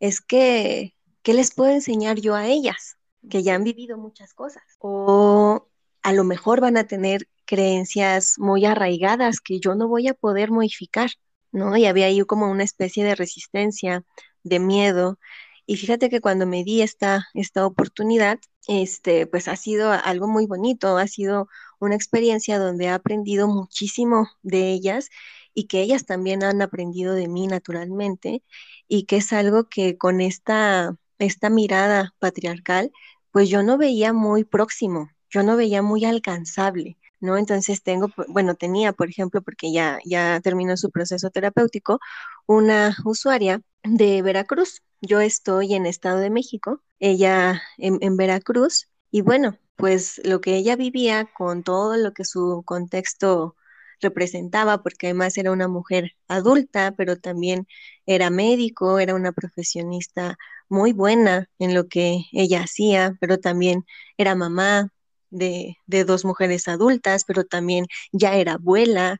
es que ¿qué les puedo enseñar yo a ellas? Que ya han vivido muchas cosas. O a lo mejor van a tener creencias muy arraigadas que yo no voy a poder modificar, ¿no? Y había ahí como una especie de resistencia, de miedo. Y fíjate que cuando me di esta, esta oportunidad, este, pues ha sido algo muy bonito, ha sido una experiencia donde he aprendido muchísimo de ellas y que ellas también han aprendido de mí naturalmente y que es algo que con esta esta mirada patriarcal, pues yo no veía muy próximo, yo no veía muy alcanzable, ¿no? Entonces tengo, bueno, tenía, por ejemplo, porque ya, ya terminó su proceso terapéutico, una usuaria de Veracruz. Yo estoy en Estado de México, ella en, en Veracruz, y bueno, pues lo que ella vivía con todo lo que su contexto representaba, porque además era una mujer adulta, pero también era médico, era una profesionista muy buena en lo que ella hacía, pero también era mamá de, dos mujeres adultas, pero también ya era abuela,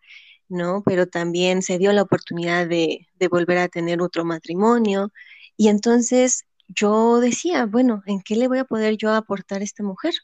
¿no? Pero también se dio la oportunidad de, de volver a tener otro matrimonio. Y entonces yo decía, bueno, ¿en qué le voy a poder yo aportar a esta mujer?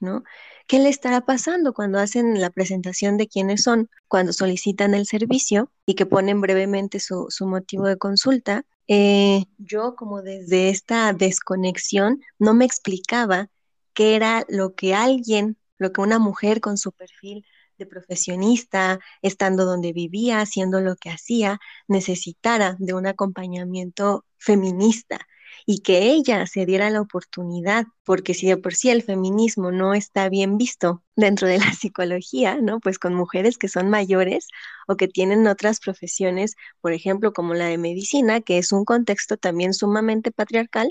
¿No? ¿Qué le estará pasando cuando hacen la presentación de quiénes son, cuando solicitan el servicio y que ponen brevemente su, su motivo de consulta? Eh, yo como desde esta desconexión no me explicaba qué era lo que alguien, lo que una mujer con su perfil de profesionista, estando donde vivía, haciendo lo que hacía, necesitara de un acompañamiento feminista y que ella se diera la oportunidad, porque si de por sí el feminismo no está bien visto dentro de la (laughs) psicología, ¿no? Pues con mujeres que son mayores o que tienen otras profesiones, por ejemplo, como la de medicina, que es un contexto también sumamente patriarcal,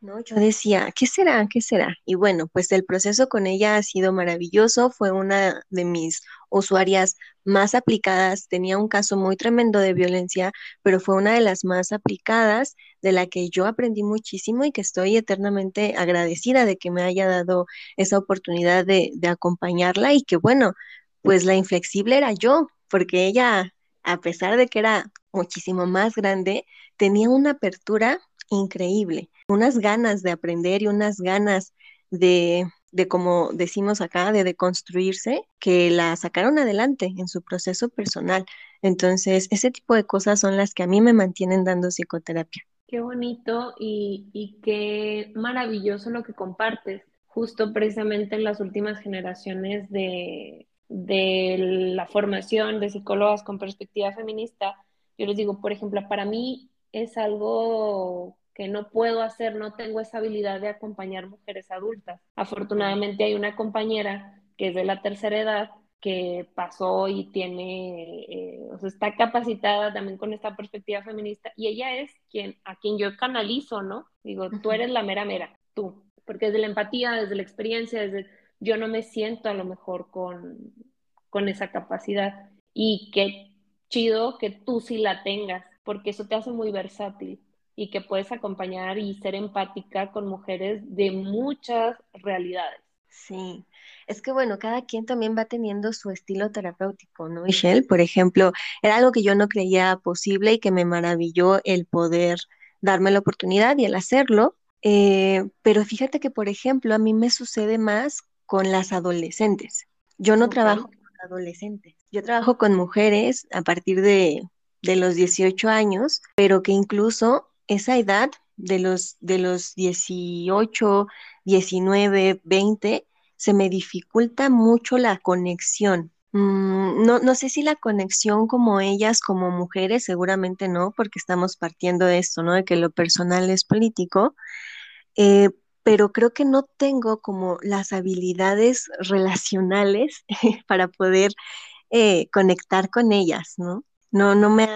¿no? Yo decía, ¿qué será? ¿Qué será? Y bueno, pues el proceso con ella ha sido maravilloso, fue una de mis usuarias más aplicadas, tenía un caso muy tremendo de violencia, pero fue una de las más aplicadas, de la que yo aprendí muchísimo y que estoy eternamente agradecida de que me haya dado esa oportunidad de, de acompañarla y que bueno, pues la inflexible era yo, porque ella, a pesar de que era muchísimo más grande, tenía una apertura increíble, unas ganas de aprender y unas ganas de, de como decimos acá, de deconstruirse, que la sacaron adelante en su proceso personal. Entonces, ese tipo de cosas son las que a mí me mantienen dando psicoterapia. Qué bonito y, y qué maravilloso lo que compartes, justo precisamente en las últimas generaciones de, de la formación de psicólogas con perspectiva feminista. Yo les digo, por ejemplo, para mí es algo que no puedo hacer, no tengo esa habilidad de acompañar mujeres adultas. Afortunadamente hay una compañera que es de la tercera edad que pasó y tiene, eh, o sea, está capacitada también con esta perspectiva feminista y ella es quien, a quien yo canalizo, ¿no? Digo, tú eres la mera mera, tú, porque desde la empatía, desde la experiencia, desde, yo no me siento a lo mejor con, con esa capacidad y qué chido que tú sí la tengas, porque eso te hace muy versátil y que puedes acompañar y ser empática con mujeres de muchas realidades. Sí, es que bueno, cada quien también va teniendo su estilo terapéutico, ¿no, Michelle? Por ejemplo, era algo que yo no creía posible y que me maravilló el poder darme la oportunidad y el hacerlo. Eh, pero fíjate que, por ejemplo, a mí me sucede más con las adolescentes. Yo no trabajo con adolescentes, yo trabajo con mujeres a partir de, de los 18 años, pero que incluso esa edad de los, de los 18, 19, 20, se me dificulta mucho la conexión. Mm, no, no sé si la conexión como ellas, como mujeres, seguramente no, porque estamos partiendo de esto, ¿no? De que lo personal es político, eh, pero creo que no tengo como las habilidades relacionales (laughs) para poder eh, conectar con ellas, ¿no? No, no me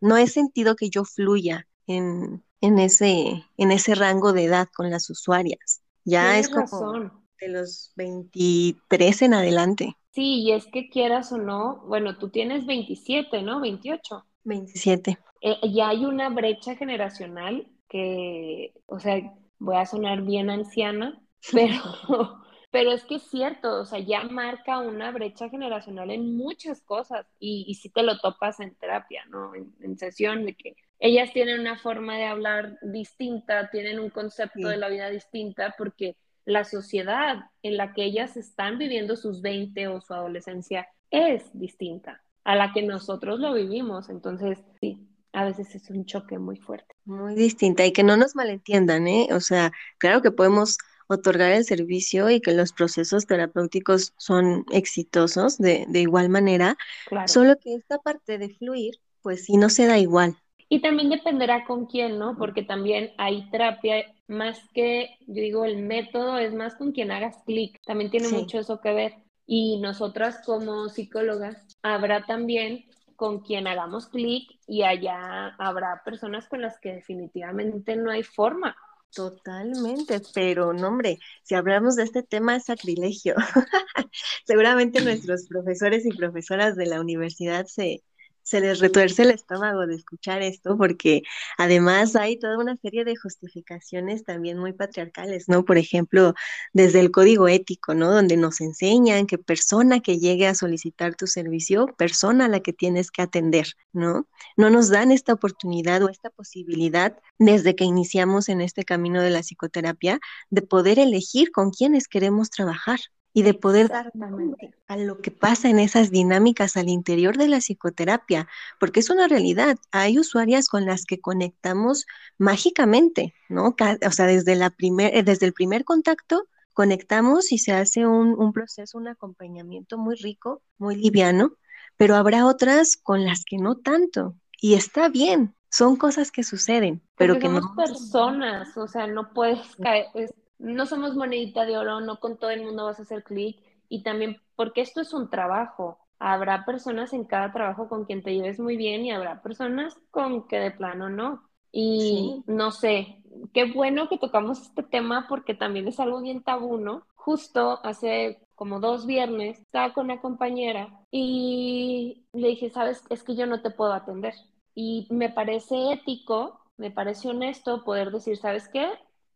no he sentido que yo fluya en, en, ese, en ese rango de edad con las usuarias. Ya es como de los 23 en adelante. Sí, y es que quieras o no, bueno, tú tienes 27, ¿no? 28. 27. Eh, ya hay una brecha generacional que, o sea, voy a sonar bien anciana, (laughs) pero, pero es que es cierto, o sea, ya marca una brecha generacional en muchas cosas y, y si te lo topas en terapia, ¿no? En, en, sesión de que ellas tienen una forma de hablar distinta, tienen un concepto sí. de la vida distinta porque la sociedad en la que ellas están viviendo sus 20 o su adolescencia es distinta a la que nosotros lo vivimos. Entonces, sí, a veces es un choque muy fuerte. Muy distinta y que no nos malentiendan, ¿eh? O sea, claro que podemos otorgar el servicio y que los procesos terapéuticos son exitosos de, de igual manera, claro. solo que esta parte de fluir, pues sí no se da igual. Y también dependerá con quién, ¿no? Porque también hay terapia, más que, yo digo, el método es más con quien hagas clic, también tiene sí. mucho eso que ver. Y nosotras como psicólogas, habrá también con quien hagamos clic y allá habrá personas con las que definitivamente no hay forma. Totalmente, pero no, hombre, si hablamos de este tema es sacrilegio. (laughs) Seguramente nuestros profesores y profesoras de la universidad se, se les retuerce el estómago de escuchar esto, porque además hay toda una serie de justificaciones también muy patriarcales, ¿no? Por ejemplo, desde el código ético, ¿no? Donde nos enseñan que persona que llegue a solicitar tu servicio, persona a la que tienes que atender, ¿no? No nos dan esta oportunidad o esta posibilidad desde que iniciamos en este camino de la psicoterapia de poder elegir con quiénes queremos trabajar y de poder dar a lo que pasa en esas dinámicas al interior de la psicoterapia, porque es una realidad. Hay usuarias con las que conectamos mágicamente, ¿no? O sea, desde, la primer, desde el primer contacto conectamos y se hace un, un proceso, un acompañamiento muy rico, muy liviano, pero habrá otras con las que no tanto. Y está bien, son cosas que suceden, pero que somos personas, o sea, no puedes caer, no somos monedita de oro, no con todo el mundo vas a hacer clic y también porque esto es un trabajo. Habrá personas en cada trabajo con quien te lleves muy bien y habrá personas con que de plano no. Y no sé, qué bueno que tocamos este tema porque también es algo bien tabú, ¿no? Justo hace como dos viernes estaba con una compañera y le dije, sabes, es que yo no te puedo atender. Y me parece ético, me parece honesto poder decir, ¿sabes qué?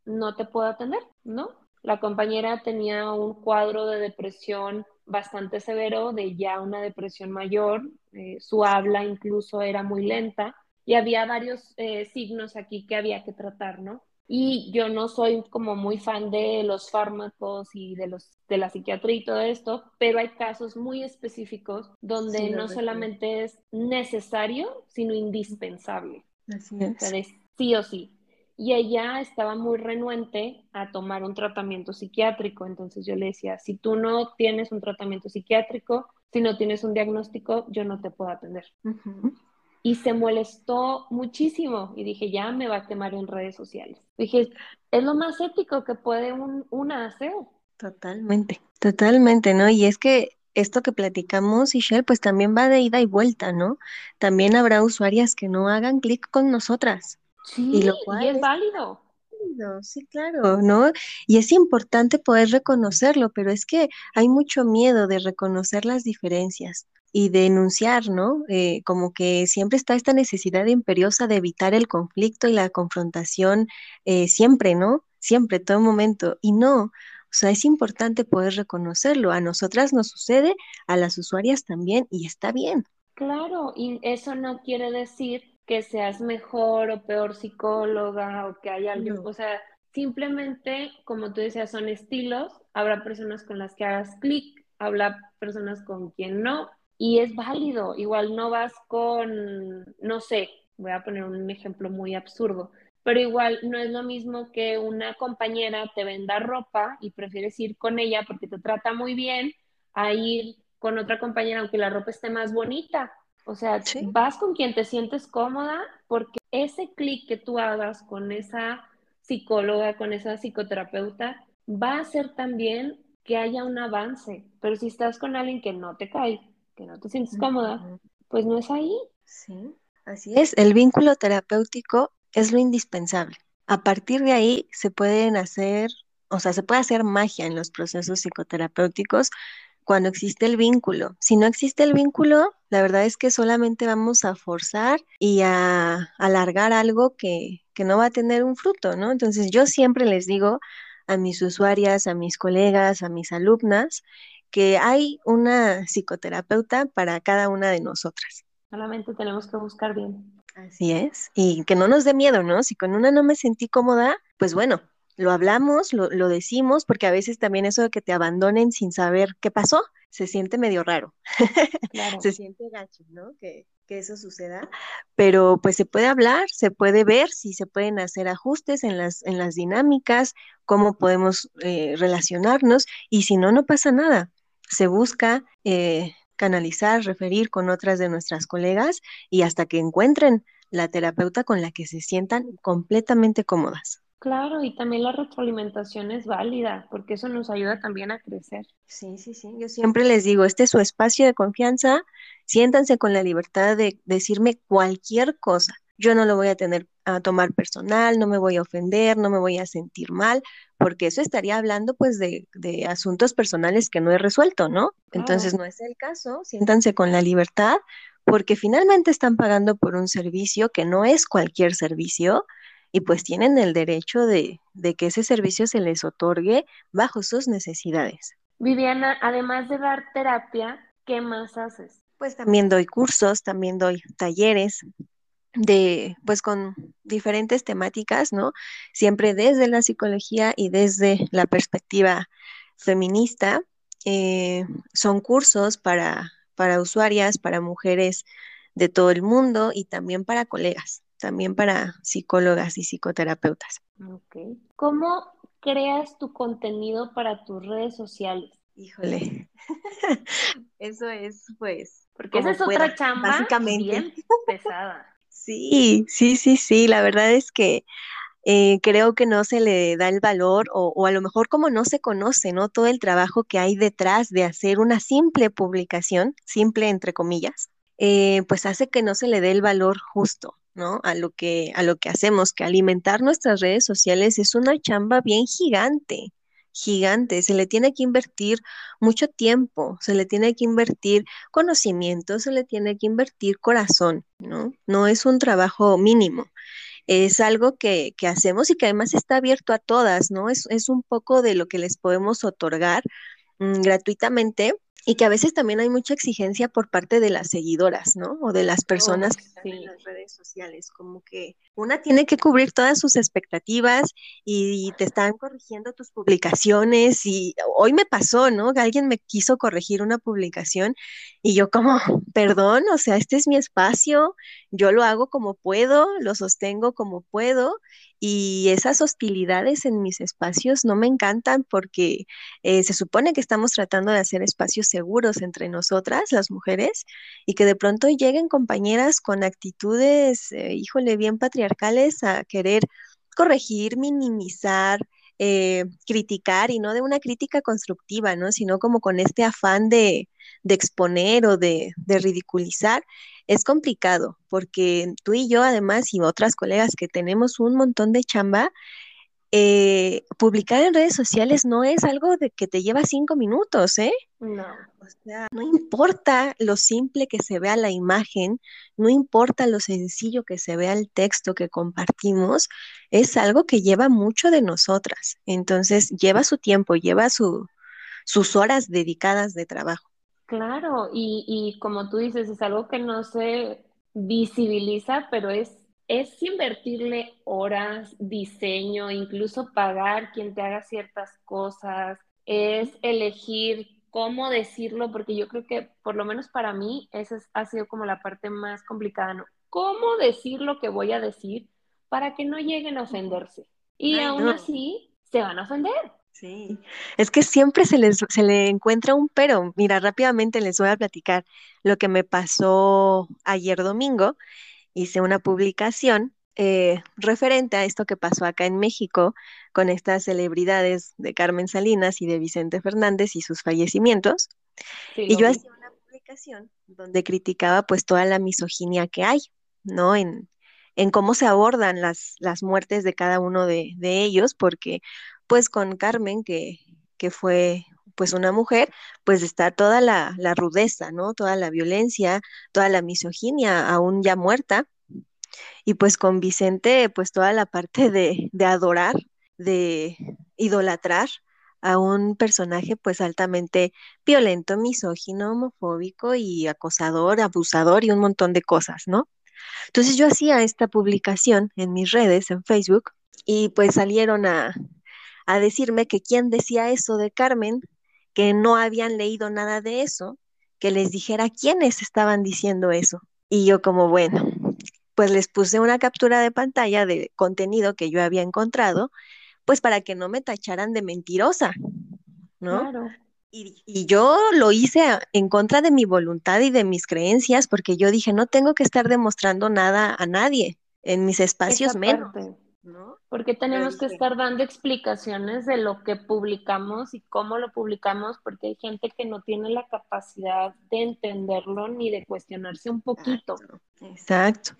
No te puedo atender, ¿no? La compañera tenía un cuadro de depresión bastante severo, de ya una depresión mayor, eh, su habla incluso era muy lenta y había varios eh, signos aquí que había que tratar, ¿no? Y yo no soy como muy fan de los fármacos y de, los, de la psiquiatría y todo esto, pero hay casos muy específicos donde no solamente es necesario, sino indispensable. Así es. sí o sí. Y ella estaba muy renuente a tomar un tratamiento psiquiátrico. Entonces yo le decía, si tú no tienes un tratamiento psiquiátrico, si no tienes un diagnóstico, yo no te puedo atender y se molestó muchísimo y dije, ya me va a quemar en redes sociales. Dije, es lo más ético que puede un, una hacer. Totalmente, totalmente, ¿no? Y es que esto que platicamos, Michelle, pues también va de ida y vuelta, ¿no? También habrá usuarias que no hagan clic con nosotras. Sí, y, lo cual es, válido. Sí, claro, ¿no? Y es importante poder reconocerlo, pero es que hay mucho miedo de reconocer las diferencias y denunciar, ¿no? Eh, como que siempre está esta necesidad imperiosa de evitar el conflicto y la confrontación eh, siempre, ¿no? Siempre, todo momento. Y no, o sea, es importante poder reconocerlo. A nosotras nos sucede, a las usuarias también, y está bien. Claro, y eso no quiere decir que seas mejor o peor psicóloga o que haya alguien, o sea, simplemente, como tú decías, son estilos, habrá personas con las que hagas clic, habrá personas con quien no, y es válido. Igual no vas con, no sé, voy a poner un ejemplo muy absurdo, pero igual no es lo mismo que una compañera te venda ropa y prefieres ir con ella porque te trata muy bien a ir con otra compañera aunque la ropa esté más bonita. O sea, vas con quien te sientes cómoda porque ese clic que tú hagas con esa psicóloga, con esa psicoterapeuta, va a hacer también que haya un avance. Pero si estás con alguien que no te cae, que no te sientes cómoda, pues no es ahí. Sí, así es. El vínculo terapéutico es lo indispensable. A partir de ahí se pueden hacer, o sea, se puede hacer magia en los procesos psicoterapéuticos cuando existe el vínculo. Si no existe el vínculo, la verdad es que solamente vamos a forzar y a alargar algo que, que no va a tener un fruto, ¿no? Entonces yo siempre les digo a mis usuarias, a mis colegas, a mis alumnas, que hay una psicoterapeuta para cada una de nosotras. Solamente tenemos que buscar bien. Así es, y que no nos dé miedo, ¿no? Si con una no me sentí cómoda, pues bueno, lo hablamos, lo, decimos, porque a veces también eso de que te abandonen sin saber qué pasó, se siente medio raro. (laughs) Claro. se siente gacho, ¿no? Que, eso suceda, pero pues se puede hablar, se puede ver si se pueden hacer ajustes en las, en las dinámicas, cómo podemos eh, relacionarnos, y si no, no pasa nada se busca eh, canalizar, referir con otras de nuestras colegas y hasta que encuentren la terapeuta con la que se sientan completamente cómodas. Claro, y también la retroalimentación es válida, porque eso nos ayuda también a crecer. Sí, sí, sí. Yo siempre les digo, este es su espacio de confianza, siéntanse con la libertad de decirme cualquier cosa. Yo no lo voy a tener a tomar personal, no me voy a ofender, no me voy a sentir mal, porque eso estaría hablando pues de, asuntos personales que no he resuelto, ¿no? Entonces no es el caso, siéntanse con la libertad, porque finalmente están pagando por un servicio que no es cualquier servicio y pues tienen el derecho de, de que ese servicio se les otorgue bajo sus necesidades. Viviana, además de dar terapia, ¿qué más haces? Pues también doy cursos, también doy talleres, de, pues con diferentes temáticas, ¿no? Siempre desde la psicología y desde la perspectiva feminista. Eh, son cursos para, para usuarias, para mujeres de todo el mundo y también para colegas, también para psicólogas y psicoterapeutas. ¿Cómo creas tu contenido para tus redes sociales? Híjole, (laughs) eso es pues... Porque esa es otra chamba básicamente. bien (laughs) pesada. Sí, sí, sí, sí, la verdad es que eh, creo que no se le da el valor o, o, a lo mejor como no se conoce, ¿no? Todo el trabajo que hay detrás de hacer una simple publicación, simple entre comillas, eh, pues hace que no se le dé el valor justo, ¿no? A lo que, a lo que hacemos, que alimentar nuestras redes sociales es una chamba bien gigante, gigante. Se le tiene que invertir mucho tiempo, se le tiene que invertir conocimiento, se le tiene que invertir corazón, ¿no? No es un trabajo mínimo. Es algo que, que hacemos y que además está abierto a todas, ¿no? Es, es un poco de lo que les podemos otorgar mmm, gratuitamente y que a veces también hay mucha exigencia por parte de las seguidoras, ¿no? O de las personas oh, que están sí. en las redes sociales, como que una tiene que cubrir todas sus expectativas y, te están corrigiendo tus publicaciones y hoy me pasó, ¿no? Alguien me quiso corregir una publicación y yo como, (laughs) perdón, o sea, este es mi espacio, yo lo hago como puedo, lo sostengo como puedo y esas hostilidades en mis espacios no me encantan porque eh, se supone que estamos tratando de hacer espacios seguros entre nosotras, las mujeres, y que de pronto lleguen compañeras con actitudes, eh, híjole, bien patriarcales a querer corregir, minimizar, eh, criticar y no de una crítica constructiva, ¿no? Sino como con este afán de, de exponer o de, de ridiculizar es complicado porque tú y yo, además, y otras colegas que tenemos un montón de chamba, eh, publicar en redes sociales no es algo de que te lleva cinco minutos, ¿eh? No. O sea, no importa lo simple que se vea la imagen, no importa lo sencillo que se vea el texto que compartimos, es algo que lleva mucho de nosotras. Entonces, lleva su tiempo, lleva su, sus horas dedicadas de trabajo. Claro, y, y como tú dices, es algo que no se visibiliza, pero es, es invertirle horas, diseño, incluso pagar quien te haga ciertas cosas, es elegir cómo decirlo, porque yo creo que por lo menos para mí esa ha sido como la parte más complicada, ¿no? ¿Cómo decir lo que voy a decir para que no lleguen a ofenderse? Y Ay, aún no. así se van a ofender. Sí, es que siempre se, les, se le encuentra un pero. Mira, rápidamente les voy a platicar lo que me pasó ayer domingo. Hice una publicación eh, referente a esto que pasó acá en México con estas celebridades de Carmen Salinas y de Vicente Fernández y sus fallecimientos. Sí, y yo hacía una publicación donde criticaba pues toda la misoginia que hay, ¿no? En, en cómo se abordan las, las muertes de cada uno de, de ellos, porque pues con Carmen, que, que fue pues una mujer, pues está toda la, la, rudeza, ¿no? Toda la violencia, toda la misoginia, aún ya muerta. Y pues con Vicente, pues toda la parte de, de adorar, de idolatrar a un personaje pues altamente violento, misógino, homofóbico y acosador, abusador y un montón de cosas, ¿no? Entonces yo hacía esta publicación en mis redes, en Facebook, y pues salieron a, a decirme que quién decía eso de Carmen, que no habían leído nada de eso, que les dijera quiénes estaban diciendo eso. Y yo como, bueno, pues les puse una captura de pantalla de contenido que yo había encontrado, pues para que no me tacharan de mentirosa, ¿no? Claro. Y, y, yo lo hice en contra de mi voluntad y de mis creencias, porque yo dije, no tengo que estar demostrando nada a nadie, en mis espacios Esa menos. parte. Porque tenemos que estar dando explicaciones de lo que publicamos y cómo lo publicamos, porque hay gente que no tiene la capacidad de entenderlo ni de cuestionarse un poquito. Exacto. Exacto.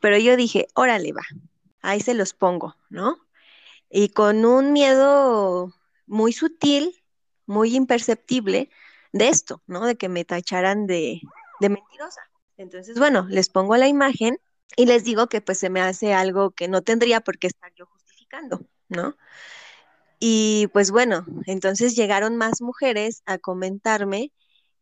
Pero yo dije, órale, va, ahí se los pongo, ¿no? Y con un miedo muy sutil, muy imperceptible de esto, ¿no? De que me tacharan de, de mentirosa. Entonces, bueno, les pongo la imagen y les digo que pues se me hace algo que no tendría por qué estar yo ¿no? Y pues bueno, entonces llegaron más mujeres a comentarme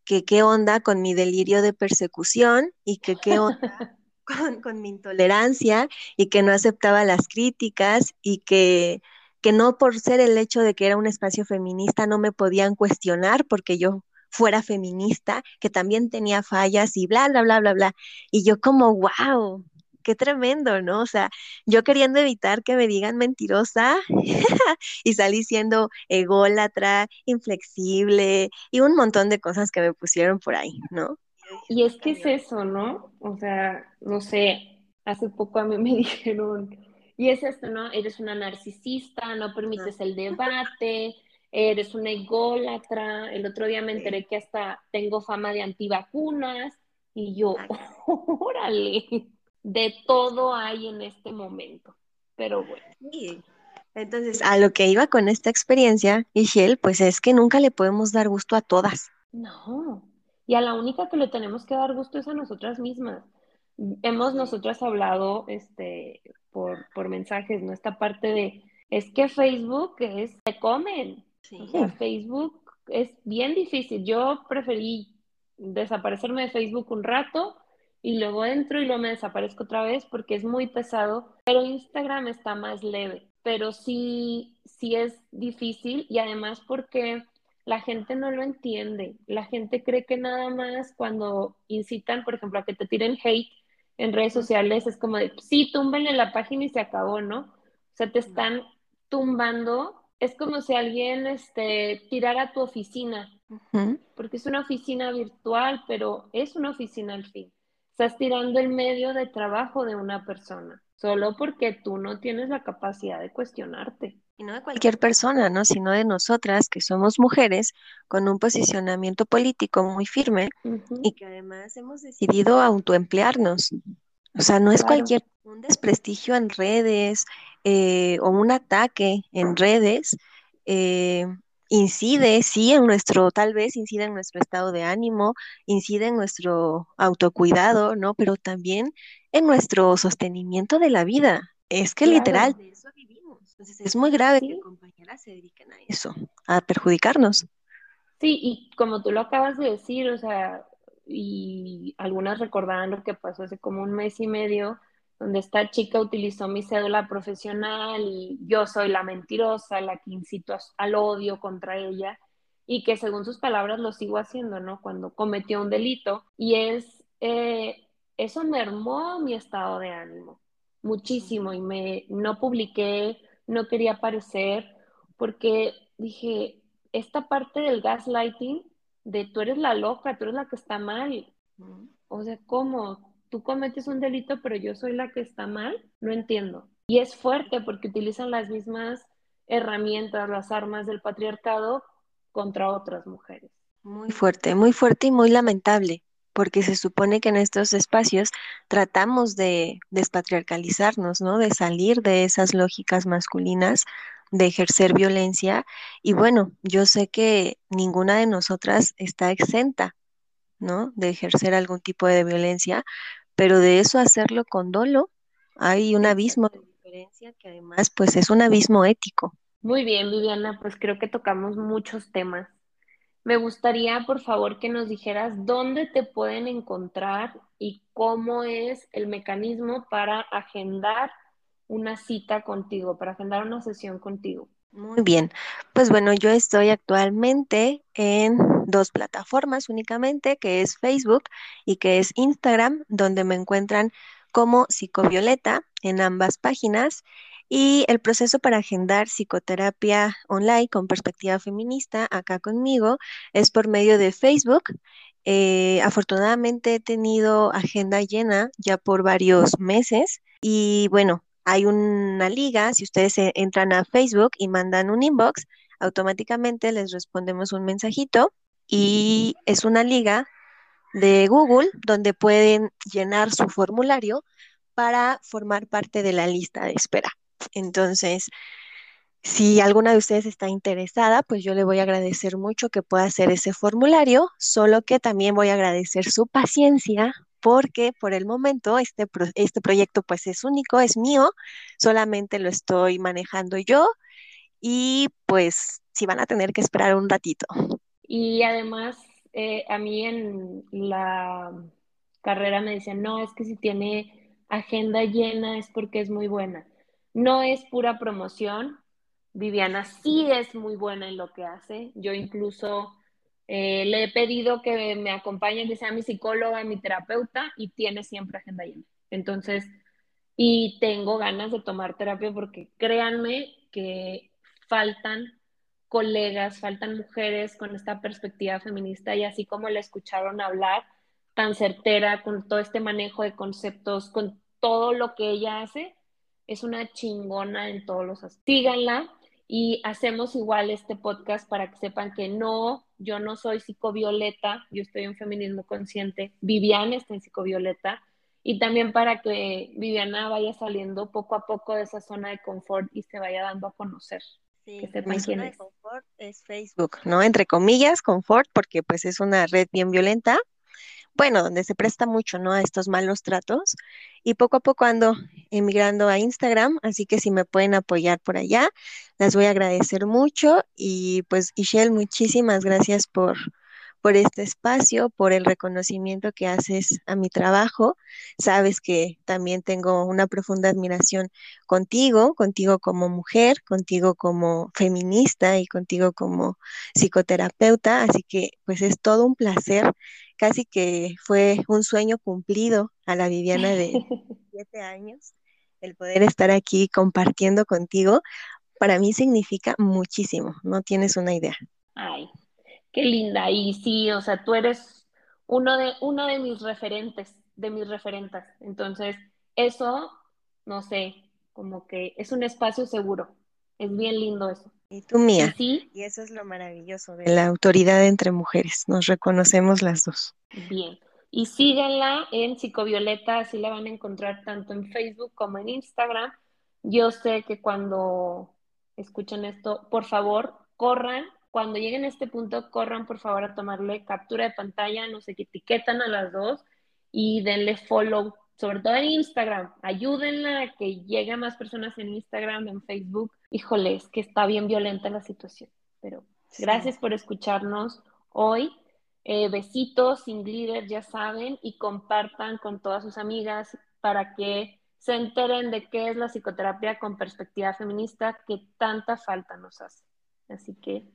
que qué onda con mi delirio de persecución y que qué onda (laughs) con, con, mi intolerancia y que no aceptaba las críticas y que, que no por ser el hecho de que era un espacio feminista no me podían cuestionar porque yo fuera feminista, que también tenía fallas y bla, bla, bla, bla, bla. Y yo como, wow, qué tremendo, ¿no? O sea, yo queriendo evitar que me digan mentirosa (laughs) y salí siendo ególatra, inflexible y un montón de cosas que me pusieron por ahí, ¿no? Y es que es eso, ¿no? O sea, no sé, hace poco a mí me (laughs) dijeron, y es esto, ¿no? Eres una narcisista, no permites el debate, eres una ególatra. El otro día me enteré que hasta tengo fama de antivacunas y yo, (laughs) órale, de todo hay en este momento. Pero bueno. Entonces, a lo que iba con esta experiencia, Michelle, pues es que nunca le podemos dar gusto a todas. No, y a la única que le tenemos que dar gusto es a nosotras mismas. Hemos nosotras hablado este, por, por mensajes, ¿no? Esta parte de, es que Facebook es, se comen. O sea, Facebook es bien difícil. Yo preferí desaparecerme de Facebook un rato y luego entro y luego me desaparezco otra vez porque es muy pesado, pero Instagram está más leve, pero sí, sí es difícil y además porque la gente no lo entiende, la gente cree que nada más cuando incitan, por ejemplo, a que te tiren hate en redes sociales es como de, sí, túmbenle la página y se acabó, ¿no? O sea, te están tumbando, es como si alguien este, tirara tu oficina, porque es una oficina virtual, pero es una oficina al fin. Estás tirando el medio de trabajo de una persona, solo porque tú no tienes la capacidad de cuestionarte. Y no de cualquier persona, ¿no? Sino de nosotras, que somos mujeres con un posicionamiento político muy firme y que además hemos decidido autoemplearnos. O sea, no es cualquier un desprestigio en redes eh, o un ataque en redes. Eh, incide, sí, en nuestro, tal vez incide en nuestro estado de ánimo, incide en nuestro autocuidado, ¿no? Pero también en nuestro sostenimiento de la vida. Es que literal, de eso vivimos. Entonces es muy grave que compañeras se dediquen a eso, a perjudicarnos. Sí, y como tú lo acabas de decir, o sea, y algunas recordarán lo que pasó hace como un mes y medio, donde esta chica utilizó mi cédula profesional y yo soy la mentirosa, la que incito al odio contra ella y que según sus palabras lo sigo haciendo, ¿no? Cuando cometió un delito y es, eh, eso mermó mi estado de ánimo muchísimo y me, no publiqué, no quería aparecer porque dije, esta parte del gaslighting de tú eres la loca, tú eres la que está mal. O sea, ¿cómo? Tú cometes un delito, pero yo soy la que está mal, no entiendo. Y es fuerte porque utilizan las mismas herramientas, las armas del patriarcado contra otras mujeres. Muy fuerte, muy fuerte y muy lamentable, porque se supone que en estos espacios tratamos de despatriarcalizarnos, ¿no? De salir de esas lógicas masculinas, de ejercer violencia. Y bueno, yo sé que ninguna de nosotras está exenta, ¿no? De ejercer algún tipo de violencia, pero de eso hacerlo con dolo, hay un abismo de diferencia que además pues es un abismo ético. Muy bien, Viviana, pues creo que tocamos muchos temas. Me gustaría, por favor, que nos dijeras dónde te pueden encontrar y cómo es el mecanismo para agendar una cita contigo, para agendar una sesión contigo. Muy bien, pues bueno, yo estoy actualmente en dos plataformas únicamente, que es Facebook y que es Instagram, donde me encuentran como Psicovioleta en ambas páginas. Y el proceso para agendar psicoterapia online con perspectiva feminista acá conmigo es por medio de Facebook. Eh, afortunadamente he tenido agenda llena ya por varios meses y bueno, hay una liga, si ustedes entran a Facebook y mandan un inbox, automáticamente les respondemos un mensajito y es una liga de Google donde pueden llenar su formulario para formar parte de la lista de espera. Entonces, si alguna de ustedes está interesada, pues yo le voy a agradecer mucho que pueda hacer ese formulario, solo que también voy a agradecer su paciencia porque por el momento este, este proyecto pues es único, es mío, solamente lo estoy manejando yo y pues sí van a tener que esperar un ratito. Y además, eh, a mí en la carrera me decían, no, es que si tiene agenda llena es porque es muy buena. No es pura promoción. Viviana sí es muy buena en lo que hace. Yo incluso eh, le he pedido que me acompañe, que sea mi psicóloga, mi terapeuta, y tiene siempre agenda llena. Entonces, y tengo ganas de tomar terapia porque créanme que faltan colegas, faltan mujeres con esta perspectiva feminista y así como la escucharon hablar tan certera, con todo este manejo de conceptos, con todo lo que ella hace, es una chingona en todos los aspectos. Síganla y hacemos igual este podcast para que sepan que no, yo no soy psicovioleta, yo estoy en feminismo consciente, Viviana está en psicovioleta y también para que Viviana vaya saliendo poco a poco de esa zona de confort y se vaya dando a conocer. Sí, mi zona de confort es Facebook, ¿no? Entre comillas, confort, porque pues es una red bien violenta, bueno, donde se presta mucho, ¿no? A estos malos tratos. Y poco a poco ando emigrando a Instagram, así que si me pueden apoyar por allá, las voy a agradecer mucho. Y pues, Ishel, muchísimas gracias por, por este espacio, por el reconocimiento que haces a mi trabajo. Sabes que también tengo una profunda admiración contigo, contigo como mujer, contigo como feminista y contigo como psicoterapeuta. Así que pues es todo un placer. Casi que fue un sueño cumplido a la Viviana de (laughs) siete años el poder estar aquí compartiendo contigo. Para mí significa muchísimo, no tienes una idea. Ay, Qué linda. Y sí, o sea, tú eres uno de, uno de mis referentes, de mis referentes. Entonces, eso, no sé, como que es un espacio seguro. Es bien lindo eso. Y tú mía. ¿Sí? Y eso es lo maravilloso de la autoridad entre mujeres. Nos reconocemos las dos. Bien. Y síganla en Psicovioleta, así la van a encontrar tanto en Facebook como en Instagram. Yo sé que cuando escuchen esto, por favor, corran cuando lleguen a este punto, corran por favor a tomarle captura de pantalla, no sé, que etiquetan a las dos y denle follow, sobre todo en Instagram. Ayúdenla a que llegue a más personas en Instagram, en Facebook. Híjole, es que está bien violenta la situación. Pero gracias por escucharnos hoy. Eh, besitos, sin glitter, ya saben, y compartan con todas sus amigas para que se enteren de qué es la psicoterapia con perspectiva feminista que tanta falta nos hace. Así que